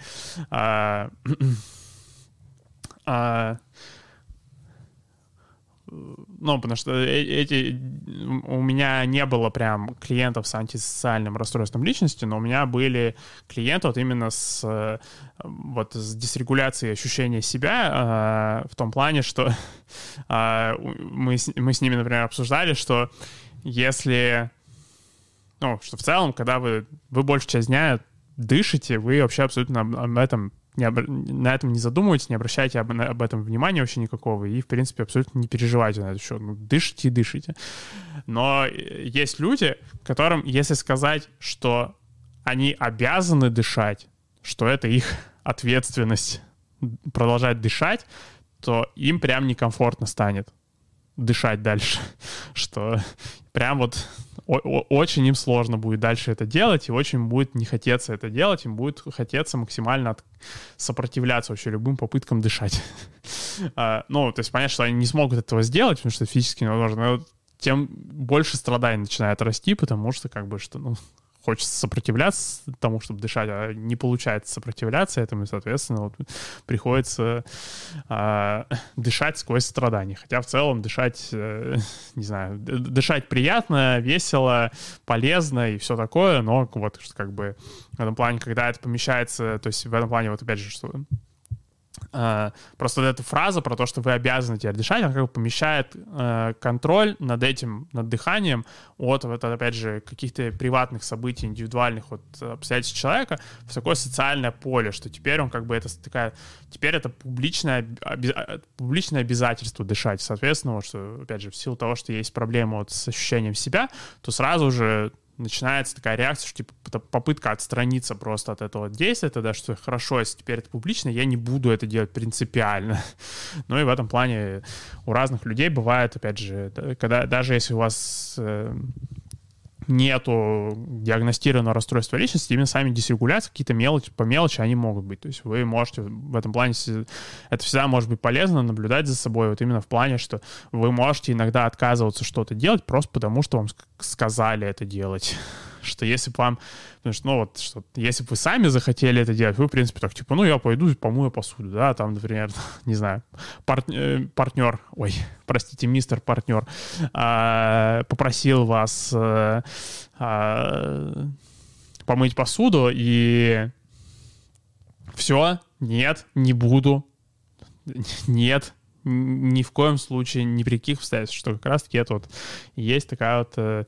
а, (clears throat) а, ну, потому что э, эти... У меня не было прям клиентов с антисоциальным расстройством личности, но у меня были клиенты вот именно с э, вот с дисрегуляцией ощущения себя э, в том плане, что (laughs) мы, мы с ними, например, обсуждали, что если... Ну, что в целом, когда вы, вы большую часть дня дышите, вы вообще абсолютно об этом не об... на этом не задумывайтесь, не обращайте об... об этом внимания вообще никакого, и, в принципе, абсолютно не переживайте на это счет. Ну, дышите и дышите. Но есть люди, которым, если сказать, что они обязаны дышать, что это их ответственность продолжать дышать, то им прям некомфортно станет дышать дальше, (laughs) что прям вот очень им сложно будет дальше это делать, и очень будет не хотеться это делать, им будет хотеться максимально от... сопротивляться вообще любым попыткам дышать. (laughs) А, ну, то есть понятно, что они не смогут этого сделать, потому что физически невозможно, но тем больше страданий начинает расти, потому что как бы что, ну, хочется сопротивляться тому, чтобы дышать, а не получается сопротивляться этому, и, соответственно, вот приходится э, дышать сквозь страдания. Хотя в целом дышать, э, (laughs) не знаю, дышать приятно, весело, полезно и все такое, но вот как бы в этом плане, когда это помещается, то есть в этом плане вот опять же, что просто вот эта фраза про то, что вы обязаны теперь дышать, она как бы помещает uh, контроль над этим, над дыханием от, вот, опять же, каких-то приватных событий, индивидуальных вот, обстоятельств человека в такое социальное поле, что теперь он как бы это такая, теперь это публичное, оби, публичное обязательство дышать. Соответственно, вот, что, опять же, в силу того, что есть проблема вот с ощущением себя, то сразу же начинается такая реакция, что типа попытка отстраниться просто от этого действия, тогда что хорошо, если теперь это публично, я не буду это делать принципиально. (laughs) Ну и в этом плане у разных людей бывает, опять же, когда даже если у вас э, нету диагностированного расстройства личности, именно сами дисрегуляции, какие-то мелочи, по мелочи они могут быть. То есть вы можете в этом плане, это всегда может быть полезно наблюдать за собой, вот именно в плане, что вы можете иногда отказываться что-то делать просто потому, что вам сказали это делать что если бы вам, потому что, ну вот, что если бы вы сами захотели это делать, вы, в принципе, так, типа, ну, я пойду и помою посуду, да, там, например, (laughs) не знаю, пар, э, партнер, ой, простите, мистер партнер, а, попросил вас а, а, помыть посуду, и все, нет, не буду, нет, ни в коем случае, ни при каких обстоятельствах, что как раз-таки это вот есть такая вот э,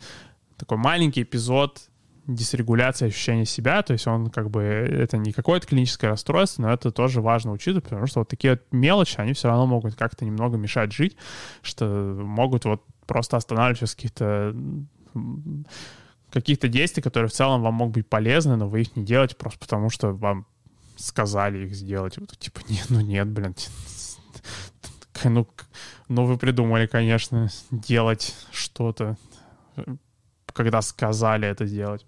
такой маленький эпизод дисрегуляции ощущения себя, то есть он как бы, это не какое-то клиническое расстройство, но это тоже важно учитывать, потому что вот такие вот мелочи, они все равно могут как-то немного мешать жить, что могут вот просто останавливать вас каких-то каких-то действий, которые в целом вам могут быть полезны, но вы их не делаете просто потому, что вам сказали их сделать. Вот, типа, нет, ну нет, блин. Ну, ну вы придумали, конечно, делать что-то когда сказали это сделать.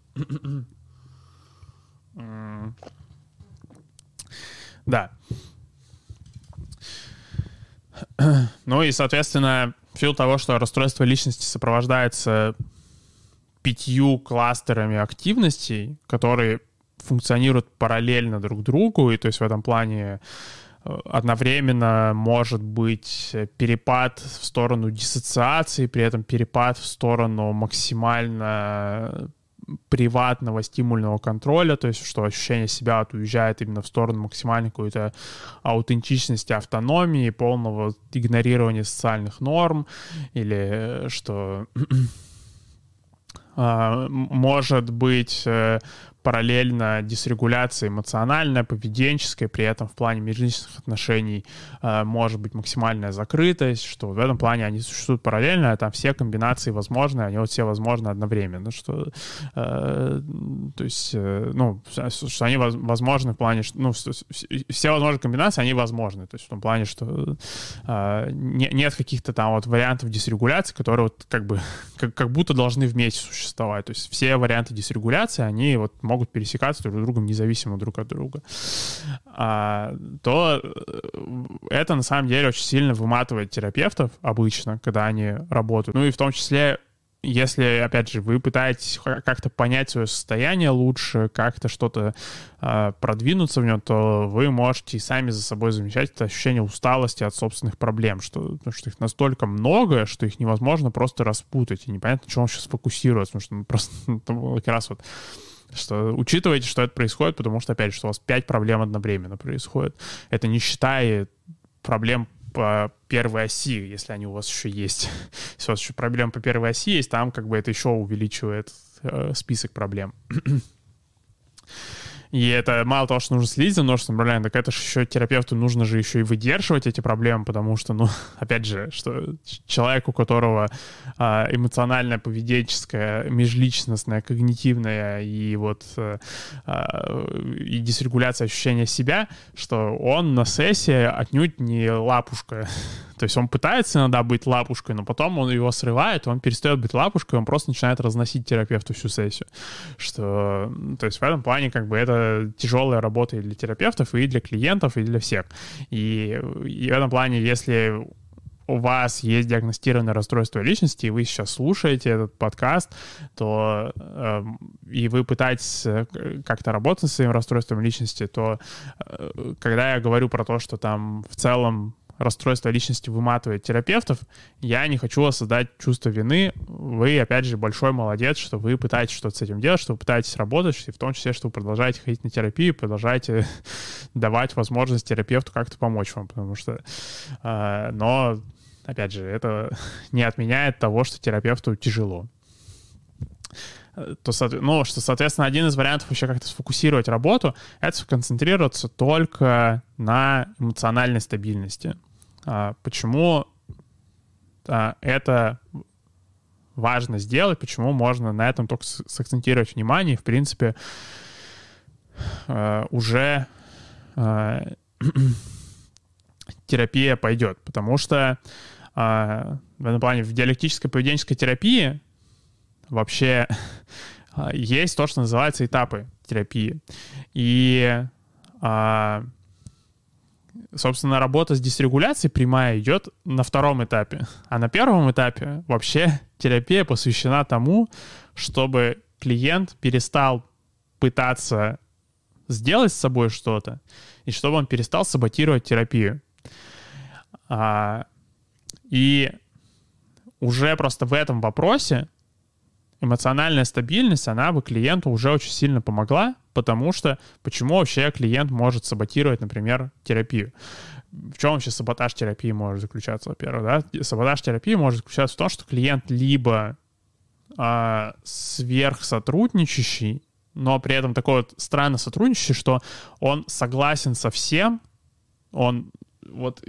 Да. Ну и, соответственно, в силу того, что расстройство личности сопровождается пятью кластерами активностей, которые функционируют параллельно друг другу, и то есть в этом плане одновременно может быть перепад в сторону диссоциации, при этом перепад в сторону максимально приватного стимульного контроля, то есть что ощущение себя от уезжает именно в сторону максимальной какой-то аутентичности, автономии, полного игнорирования социальных норм, или что (clears throat) а, может быть э, параллельно дисрегуляция эмоциональная, поведенческая, при этом в плане межличностных отношений э, может быть максимальная закрытость, что в этом плане они существуют параллельно, а там все комбинации возможны, они вот все возможны одновременно, что, э, то есть, э, ну, что они возможны в плане, что, ну, все возможные комбинации, они возможны, то есть в том плане, что э, не, нет каких-то там вот вариантов дисрегуляции, которые вот как бы, (laughs) как, как будто должны вместе существовать, то есть все варианты дисрегуляции, они вот могут пересекаться друг с другом независимо друг от друга, а, то э, это на самом деле очень сильно выматывает терапевтов обычно, когда они работают. Ну и в том числе если, опять же, вы пытаетесь как-то понять свое состояние лучше, как-то что-то э, продвинуться в нем, то вы можете и сами за собой замечать это ощущение усталости от собственных проблем, что, потому что их настолько много, что их невозможно просто распутать, и непонятно, на чем он сейчас фокусироваться, потому что ну, просто (laughs) ну, как раз вот что учитывайте, что это происходит, потому что, опять же, у вас пять проблем одновременно происходит. Это не считая проблем по первой оси, если они у вас еще есть. (laughs) Если у вас еще проблем по первой оси есть, там как бы это еще увеличивает э, список проблем. (clears throat) И это мало того, что нужно следить за множеством проблем, так это же еще терапевту нужно же еще и выдерживать эти проблемы, потому что, ну, (laughs) опять же, что человек, у которого а, эмоциональная, поведенческая, межличностная, когнитивная и вот а, а, и дисрегуляция ощущения себя, что он на сессии отнюдь не лапушка, (laughs) то есть он пытается иногда быть лапушкой, но потом он его срывает, он перестает быть лапушкой, он просто начинает разносить терапевту всю сессию. Что, то есть в этом плане как бы это тяжелая работа и для терапевтов, и для клиентов, и для всех. И, и в этом плане, если у вас есть диагностированное расстройство личности, и вы сейчас слушаете этот подкаст, то э, и вы пытаетесь э, как-то работать с своим расстройством личности, то э, когда я говорю про то, что там в целом расстройство личности выматывает терапевтов, я не хочу создать чувство вины. Вы, опять же, большой молодец, что вы пытаетесь что-то с этим делать, что вы пытаетесь работать, и в том числе, что вы продолжаете ходить на терапию, продолжаете (laughs) давать возможность терапевту как-то помочь вам, потому что... Э, но, опять же, это (laughs) не отменяет того, что терапевту тяжело то, ну, что, соответственно, один из вариантов вообще как-то сфокусировать работу — это сконцентрироваться только на эмоциональной стабильности. А, почему а, это важно сделать, почему можно на этом только сакцентировать внимание, в принципе, а, уже (clears throat) терапия пойдет, потому что в этом плане в диалектической поведенческой терапии вообще (laughs) есть то, что называется этапы терапии. И, собственно, работа с дисрегуляцией прямая идет на втором этапе. А на первом этапе вообще терапия посвящена тому, чтобы клиент перестал пытаться сделать с собой что-то, и чтобы он перестал саботировать терапию. А, и уже просто в этом вопросе эмоциональная стабильность, она бы клиенту уже очень сильно помогла, потому что почему вообще клиент может саботировать, например, терапию? В чем вообще саботаж терапии может заключаться, во-первых, да? Саботаж терапии может заключаться в том, что клиент либо а, сверхсотрудничающий, но при этом такой вот странно сотрудничающий, что он согласен со всем, он вот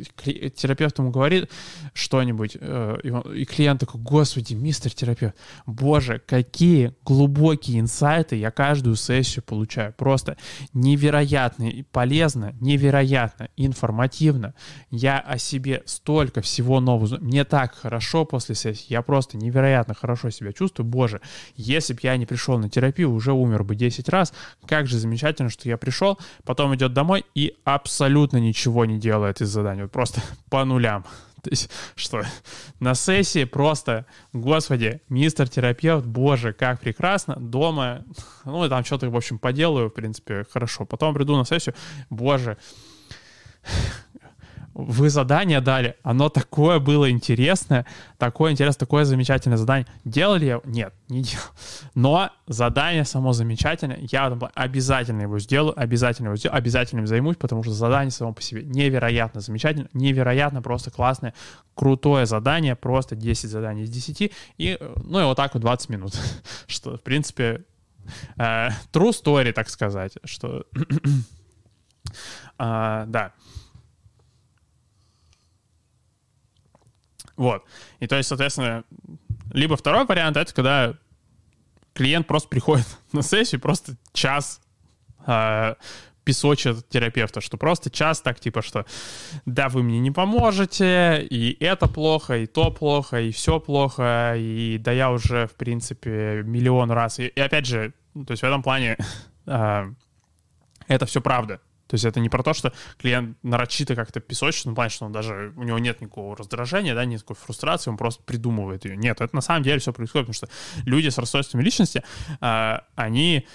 терапевт ему говорит что-нибудь, э, и клиент такой, господи, мистер терапевт, боже, какие глубокие инсайты я каждую сессию получаю. Просто невероятно полезно, невероятно информативно. Я о себе столько всего нового. Мне так хорошо после сессии, я просто невероятно хорошо себя чувствую. Боже, если бы я не пришел на терапию, уже умер бы 10 раз. Как же замечательно, что я пришел, потом идет домой и абсолютно ничего не делает из задания, вот просто (laughs) по нулям. То есть, что на сессии просто, господи, мистер терапевт, боже, как прекрасно, дома, ну, там что-то, в общем, поделаю, в принципе, хорошо. Потом приду на сессию, боже, вы задание дали, оно такое было интересное, такое интересное, такое замечательное задание. Делали я? Нет, не делал. Но задание само замечательное, я обязательно его сделаю, обязательно его сделаю, обязательно им займусь, потому что задание само по себе невероятно замечательно, невероятно просто классное, крутое задание, просто 10 заданий из 10, и, ну и вот так вот 20 минут, (laughs) что, в принципе, э, true story, так сказать, что... Uh, (clears throat) да. Вот. И то есть, соответственно, либо второй вариант — это когда клиент просто приходит (laughs) на сессию, просто час э, песочит терапевта, что просто час так типа, что да, вы мне не поможете, и это плохо, и то плохо, и все плохо, и да я уже, в принципе, миллион раз. И, и опять же, то есть в этом плане э, (laughs) это все правда. То есть это не про то, что клиент нарочито как-то песочит, ну, плане, что он даже, у него нет никакого раздражения, да, никакой фрустрации, он просто придумывает ее. Нет, это на самом деле все происходит, потому что люди с расстройством личности, э, они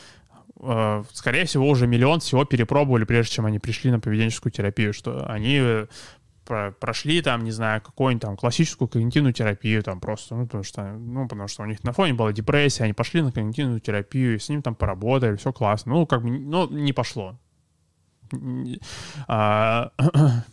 э, скорее всего, уже миллион всего перепробовали, прежде чем они пришли на поведенческую терапию, что они э, прошли там, не знаю, какую-нибудь там классическую когнитивную терапию, там просто, ну, потому что, ну, потому что у них на фоне была депрессия, они пошли на когнитивную терапию, с ним там поработали, все классно. Ну, как бы, ну, не пошло. А, (clears throat)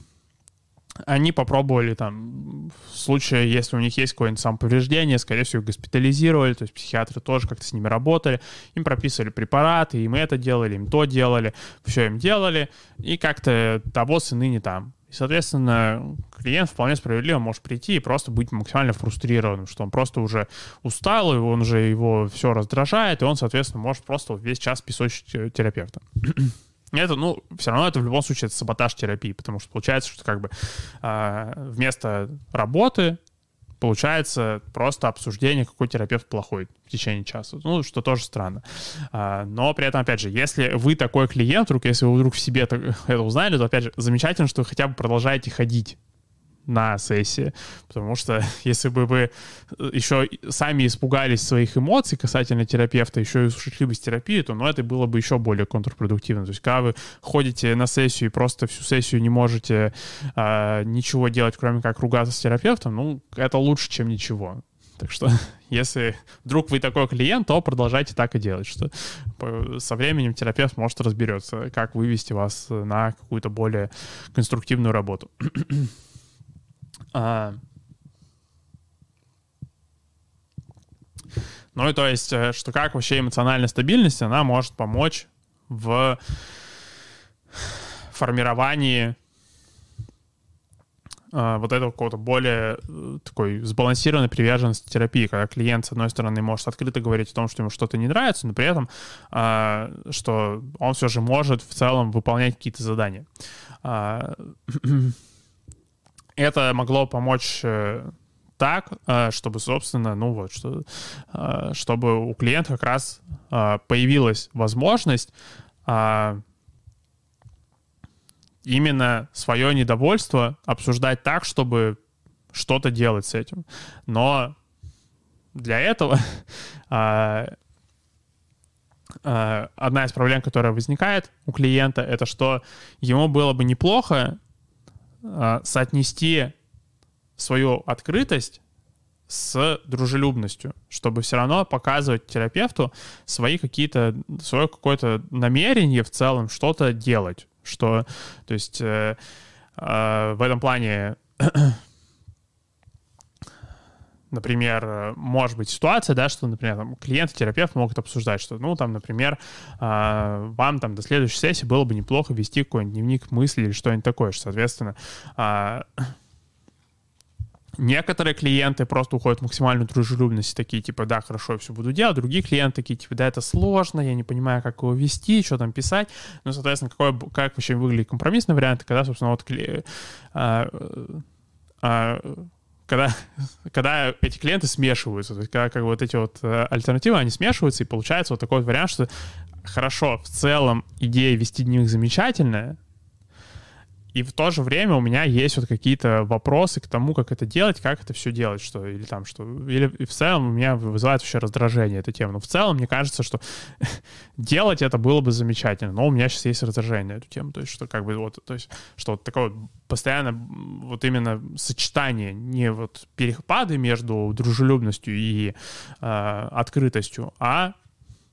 они попробовали там, в случае, если у них есть какое-нибудь самоповреждение, скорее всего, госпитализировали, то есть психиатры тоже как-то с ними работали, им прописывали препараты, им это делали, им то делали, все им делали, и как-то того сыны не там. И, соответственно, клиент вполне справедливо может прийти и просто быть максимально фрустрированным, что он просто уже устал, и он уже его все раздражает, и он, соответственно, может просто весь час песочить терапевта. (clears throat) Это, ну, все равно это в любом случае это саботаж терапии, потому что получается, что как бы э, вместо работы получается просто обсуждение, какой терапевт плохой в течение часа. Ну, что тоже странно. А, но при этом, опять же, если вы такой клиент, вдруг, если вы вдруг в себе (laughs) это узнали, то, опять же, замечательно, что вы хотя бы продолжаете ходить на сессии, потому что (laughs) если бы вы э, еще сами испугались своих эмоций касательно терапевта, еще и ушли бы с терапии, то ну, это было бы еще более контрпродуктивно. То есть когда вы ходите на сессию и просто всю сессию не можете э, ничего делать, кроме как ругаться с терапевтом, ну, это лучше, чем ничего. Так что, (laughs) если вдруг вы такой клиент, то продолжайте так и делать, что со временем терапевт может разберется, как вывести вас на какую-то более конструктивную работу. (clears throat) А... Ну и то есть, э, что как вообще эмоциональная стабильность, она может помочь в формировании э, вот этого какого-то более э, такой сбалансированной приверженности терапии, когда клиент, с одной стороны, может открыто говорить о том, что ему что-то не нравится, но при этом, э, что он все же может в целом выполнять какие-то задания. Э, (clears throat) это могло помочь э, так, э, чтобы, собственно, ну вот, что, э, чтобы у клиента как раз появилась возможность именно свое недовольство обсуждать так, чтобы что-то делать с этим. Но для этого (laughs) одна из проблем, которая возникает у клиента, это что ему было бы неплохо а, соотнести свою открытость с дружелюбностью, чтобы все равно показывать терапевту свои какие-то, свое какое-то намерение в целом что-то делать, что, то есть э, э, в этом плане например, может быть ситуация, да, что, например, там, клиент и терапевт могут обсуждать, что, ну, там, например, э, вам там до следующей сессии было бы неплохо вести какой-нибудь дневник мыслей или что-нибудь такое, что, соответственно, э, (clears throat) Некоторые клиенты просто уходят в максимальную дружелюбность, такие, типа, да, хорошо, я все буду делать. Другие клиенты такие, типа, да, это сложно, я не понимаю, как его вести, что там писать. Ну, соответственно, какой, как вообще выглядит компромиссный вариант, когда, собственно, вот а, а, когда, когда эти клиенты смешиваются, то есть когда как бы вот эти вот э, альтернативы, они смешиваются, и получается вот такой вот вариант, что хорошо, в целом идея вести дневник замечательная, и в то же время у меня есть вот какие-то вопросы к тому, как это делать, как это все делать, что или там что, или в целом у меня вызывает вообще раздражение эта тема. Но в целом мне кажется, что (laughs) делать это было бы замечательно, но у меня сейчас есть раздражение на эту тему, то есть что как бы вот, то есть что вот такое постоянно вот именно сочетание, не вот перепады между дружелюбностью и э, открытостью, а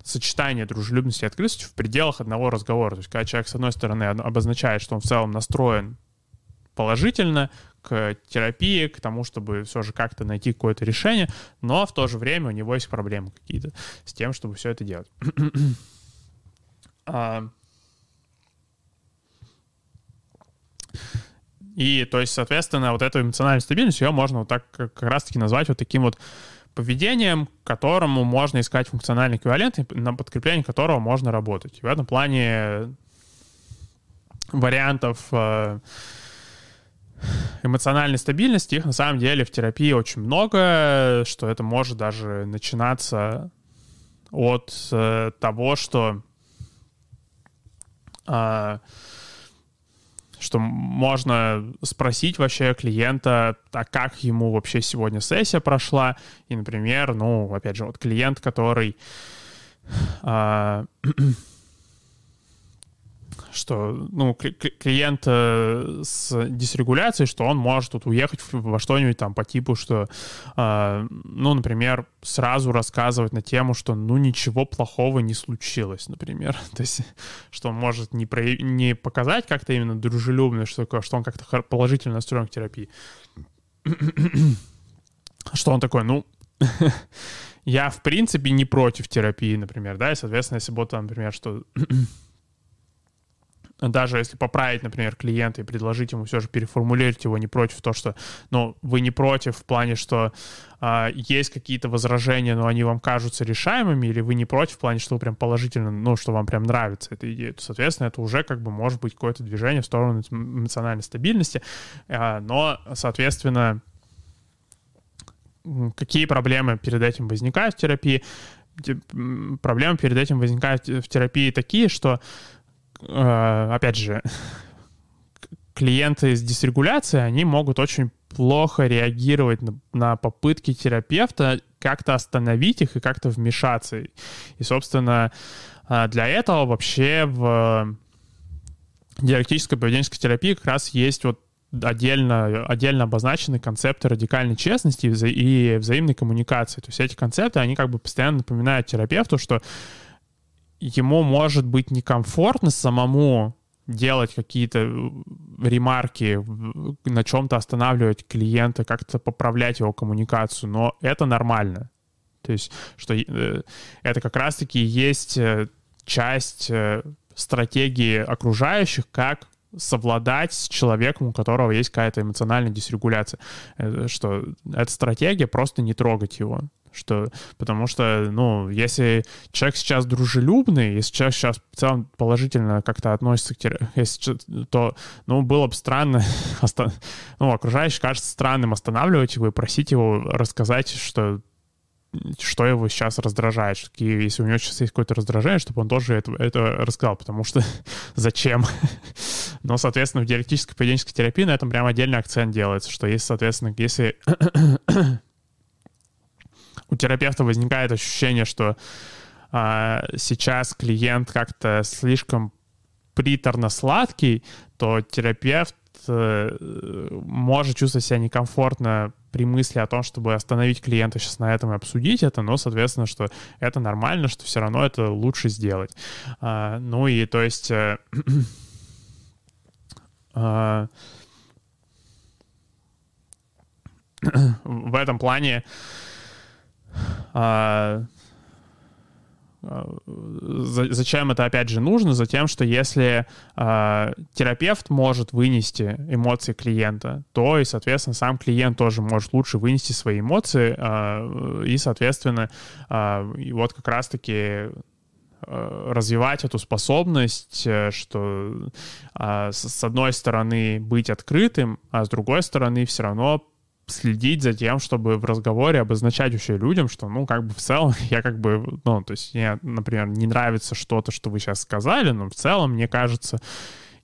сочетание дружелюбности и открытости в пределах одного разговора. То есть, когда человек, с одной стороны, обозначает, что он в целом настроен положительно к терапии, к тому, чтобы все же как-то найти какое-то решение, но в то же время у него есть проблемы какие-то с тем, чтобы все это делать. (clears throat) А, и, то есть, соответственно, вот эту эмоциональную стабильность, ее можно вот так как раз-таки назвать вот таким вот поведением, которому можно искать функциональный эквивалент, на подкрепление которого можно работать. И в этом плане вариантов э, эмоциональной стабильности, их на самом деле в терапии очень много, что это может даже начинаться от э, того, что э, что можно спросить вообще клиента, а как ему вообще сегодня сессия прошла. И, например, ну, опять же, вот клиент, который а, (clears throat) что, ну, клиент э, с дисрегуляцией, что он может тут уехать во что-нибудь там по типу, что, э, ну, например, сразу рассказывать на тему, что, ну, ничего плохого не случилось, например. (laughs) То есть, что он может не, про... не показать как-то именно дружелюбно, что, такое, что он как-то положительно настроен к терапии. (clears throat) что он такой, ну, (laughs) я, в принципе, не против терапии, например, да, и, соответственно, если бы, например, что (clears throat) даже если поправить, например, клиента и предложить ему все же переформулировать его не против то, что, ну, вы не против в плане, что э, есть какие-то возражения, но они вам кажутся решаемыми, или вы не против в плане, что вы прям положительно, ну, что вам прям нравится эта идея, то, соответственно, это уже как бы может быть какое-то движение в сторону эмоциональной стабильности, э, но, соответственно, какие проблемы перед этим возникают в терапии? Проблемы перед этим возникают в терапии такие, что опять же, клиенты с дисрегуляцией, они могут очень плохо реагировать на, на попытки терапевта как-то остановить их и как-то вмешаться. И, собственно, а, для этого вообще в диалектической поведенческой терапии как раз есть вот отдельно, отдельно обозначены концепты радикальной честности и, вза и взаимной коммуникации. То есть эти концепты, они как бы постоянно напоминают терапевту, что ему может быть некомфортно самому делать какие-то э, ремарки, на чем-то останавливать клиента, как-то поправлять его коммуникацию, но это нормально. То есть, что э, это как раз-таки есть э, часть стратегии окружающих, как совладать с человеком, у которого есть какая-то эмоциональная дисрегуляция. Что эта стратегия просто не трогать его что, потому что, ну, если человек сейчас дружелюбный, если человек сейчас в целом положительно как-то относится к терапии, то, ну, было бы странно, (laughs) ну, окружающий кажется странным останавливать его и просить его рассказать, что что его сейчас раздражает, какие, если у него сейчас есть какое-то раздражение, чтобы он тоже это, это рассказал, потому что (laughs) зачем? (laughs) Но, соответственно, в диалектической поведенческой терапии на этом прям отдельный акцент делается, что есть, соответственно, если у терапевта возникает ощущение, что а, сейчас клиент как-то слишком приторно-сладкий, то терапевт а, может чувствовать себя некомфортно при мысли о том, чтобы остановить клиента сейчас на этом и обсудить это, но, соответственно, что это нормально, что все равно это лучше сделать. А, ну и то есть... Э, (clears throat) а, в этом плане а, а, зачем это опять же нужно? Затем, что если э, терапевт может вынести эмоции клиента, то и, соответственно, сам клиент тоже может лучше вынести свои эмоции, э, и, соответственно, э, и вот как раз-таки развивать эту способность, э, что с одной стороны быть открытым, а с другой стороны все равно следить за тем, чтобы в разговоре обозначать вообще людям, что, ну, как бы в целом (laughs) я как бы, ну, то есть мне, например, не нравится что-то, что вы сейчас сказали, но в целом мне кажется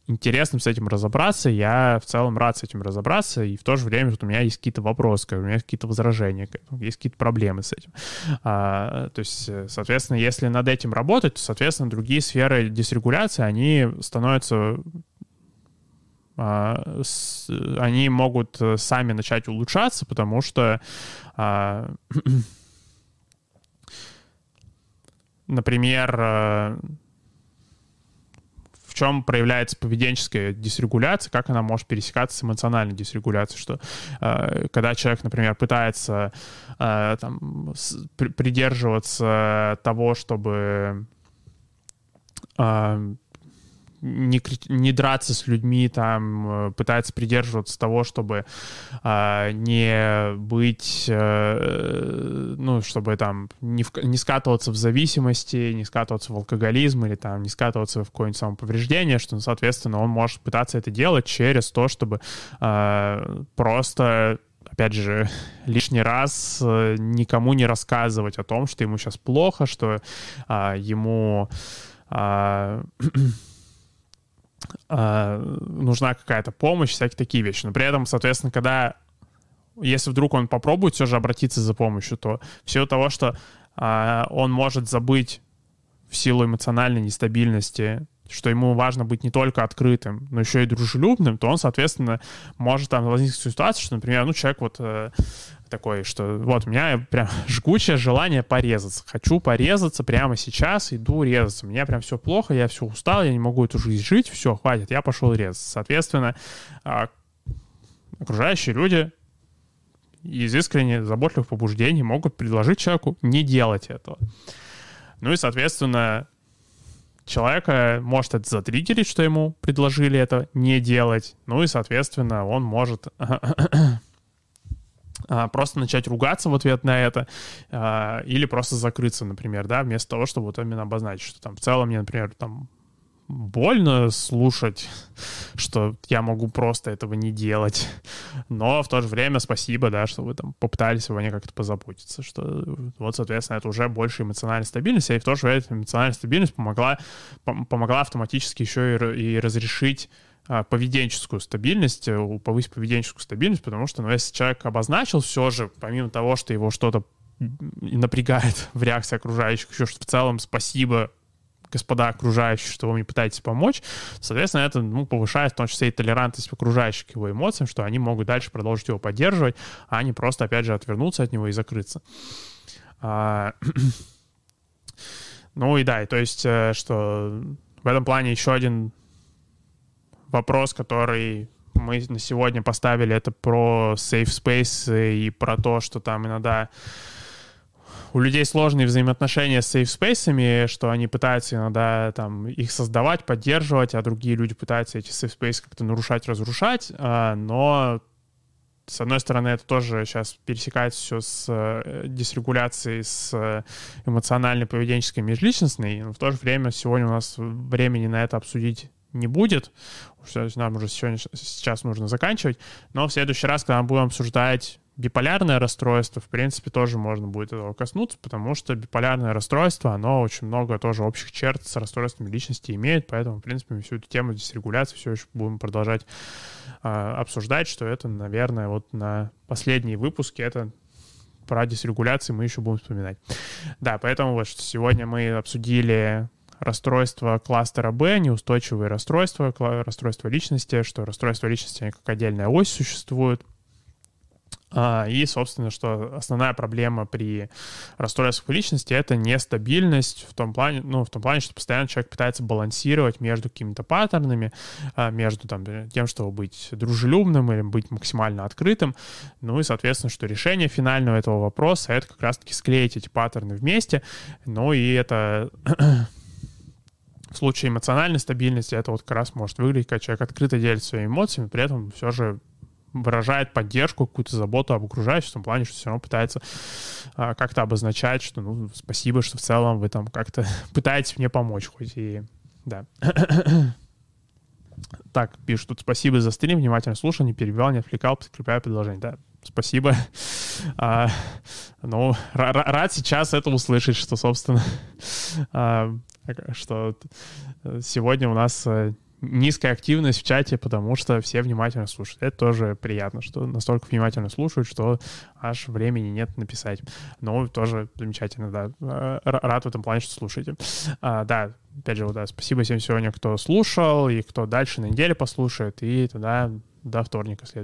интересным с этим разобраться, я в целом рад с этим разобраться, и в то же время вот у меня есть какие-то вопросы, у меня есть какие-то возражения, есть какие-то проблемы с этим. А, то есть, соответственно, если над этим работать, то, соответственно, другие сферы дисрегуляции, они становятся они могут э, сами начать улучшаться, потому что, а, (clears throat) например, э, в чем проявляется поведенческая дисрегуляция, как она может пересекаться с эмоциональной дисрегуляцией, что э, когда человек, например, пытается там, придерживаться того, чтобы не, не драться с людьми, там, э, пытается придерживаться того, чтобы э, не быть, э, ну, чтобы там не, в, не скатываться в зависимости, не скатываться в алкоголизм или там не скатываться в какое-нибудь самоповреждение, что, ну, соответственно, он может пытаться это делать через то, чтобы э, просто опять же, лишний раз э, никому не рассказывать о том, что ему сейчас плохо, что а, ему а, (clears throat) нужна какая-то помощь, всякие такие вещи. Но при этом, соответственно, когда если вдруг он попробует все же обратиться за помощью, то в силу того, что э, он может забыть в силу эмоциональной нестабильности, что ему важно быть не только открытым, но еще и дружелюбным, то он, соответственно, может там возникнуть ситуация, что, например, ну, человек вот э, такой, что вот у меня прям (laughs) жгучее желание порезаться. Хочу порезаться прямо сейчас, иду резаться. Мне прям все плохо, я все устал, я не могу эту жизнь жить, все, хватит, я пошел резаться. Соответственно, а, окружающие люди из искренне заботливых побуждений могут предложить человеку не делать этого. Ну и, соответственно, человека может это затриггерить, что ему предложили это не делать. Ну и, соответственно, он может (coughs) а, просто начать ругаться в ответ на это, а, или просто закрыться, например, да, вместо того, чтобы вот именно обозначить, что там в целом мне, например, там больно слушать, что я могу просто этого не делать. Но в то же время спасибо, да, что вы там попытались обо мне как-то позаботиться, что вот, соответственно, это уже больше эмоциональной стабильности, и в то же время эмоциональная стабильность помогла, помогла автоматически еще и, и разрешить а, поведенческую стабильность, э, повысить поведенческую стабильность, потому что, ну, если человек обозначил все же, помимо того, что его что-то напрягает (laughs) в реакции окружающих, еще что в целом спасибо господа окружающие, что вы мне пытаетесь помочь, соответственно, это ну, повышает в том числе и толерантность окружающих к его эмоциям, что они могут дальше продолжить его поддерживать, а не просто, опять же, отвернуться от него и закрыться. А... (clears throat) Ну и да, и то есть, э, что в этом плане еще один вопрос, который мы на сегодня поставили, это про safe space и про то, что там иногда у людей сложные взаимоотношения с сейфспейсами, что они пытаются иногда там их создавать, поддерживать, а другие люди пытаются эти сейфспейсы как-то нарушать, разрушать, а, но с одной стороны, это тоже сейчас пересекается все с э, дисрегуляцией, с э, эмоциональной, поведенческой, межличностной. Но в то же время сегодня у нас времени на это обсудить не будет. Нам уже сегодня, сейчас нужно заканчивать. Но в следующий раз, когда мы будем обсуждать биполярное расстройство, в принципе, тоже можно будет этого коснуться, потому что биполярное расстройство, оно очень много тоже общих черт с расстройствами личности имеет, поэтому, в принципе, мы всю эту тему дисрегуляции все еще будем продолжать э, обсуждать, что это, наверное, вот на последние выпуски это про дисрегуляцию мы еще будем вспоминать. Да, поэтому вот что сегодня мы обсудили расстройство кластера Б, неустойчивые расстройства, расстройство личности, что расстройство личности как отдельная ось существуют, а, и, собственно, что основная проблема при расстройствах личности — это нестабильность в том плане, ну, в том плане, что постоянно человек пытается балансировать между какими-то паттернами, а, между там, тем, чтобы быть дружелюбным или быть максимально открытым. Ну и, соответственно, что решение финального этого вопроса — это как раз-таки склеить эти паттерны вместе. Ну и это (clears throat) в случае эмоциональной стабильности это вот как раз может выглядеть, как человек открыто делится своими эмоциями, при этом все же выражает поддержку, какую-то заботу об окружающих, в том плане, что все равно пытается а, как-то обозначать, что, ну, спасибо, что в целом вы там как-то (laughs) пытаетесь мне помочь, хоть и, да. (coughs) Так, пишут тут спасибо за стрим, внимательно слушал, не перебивал, не отвлекал, подкрепляю предложение. Да, спасибо. (laughs) А, ну, рад сейчас это услышать, что, собственно, (laughs) а, что сегодня у нас э, низкая активность в чате, потому что все внимательно слушают. Это тоже приятно, что настолько внимательно слушают, что аж времени нет написать. Но тоже замечательно, да. Э, рад в этом плане, что слушаете. А, да, опять же, да, спасибо всем сегодня, кто слушал, и кто дальше на неделе послушает, и тогда до вторника следующего.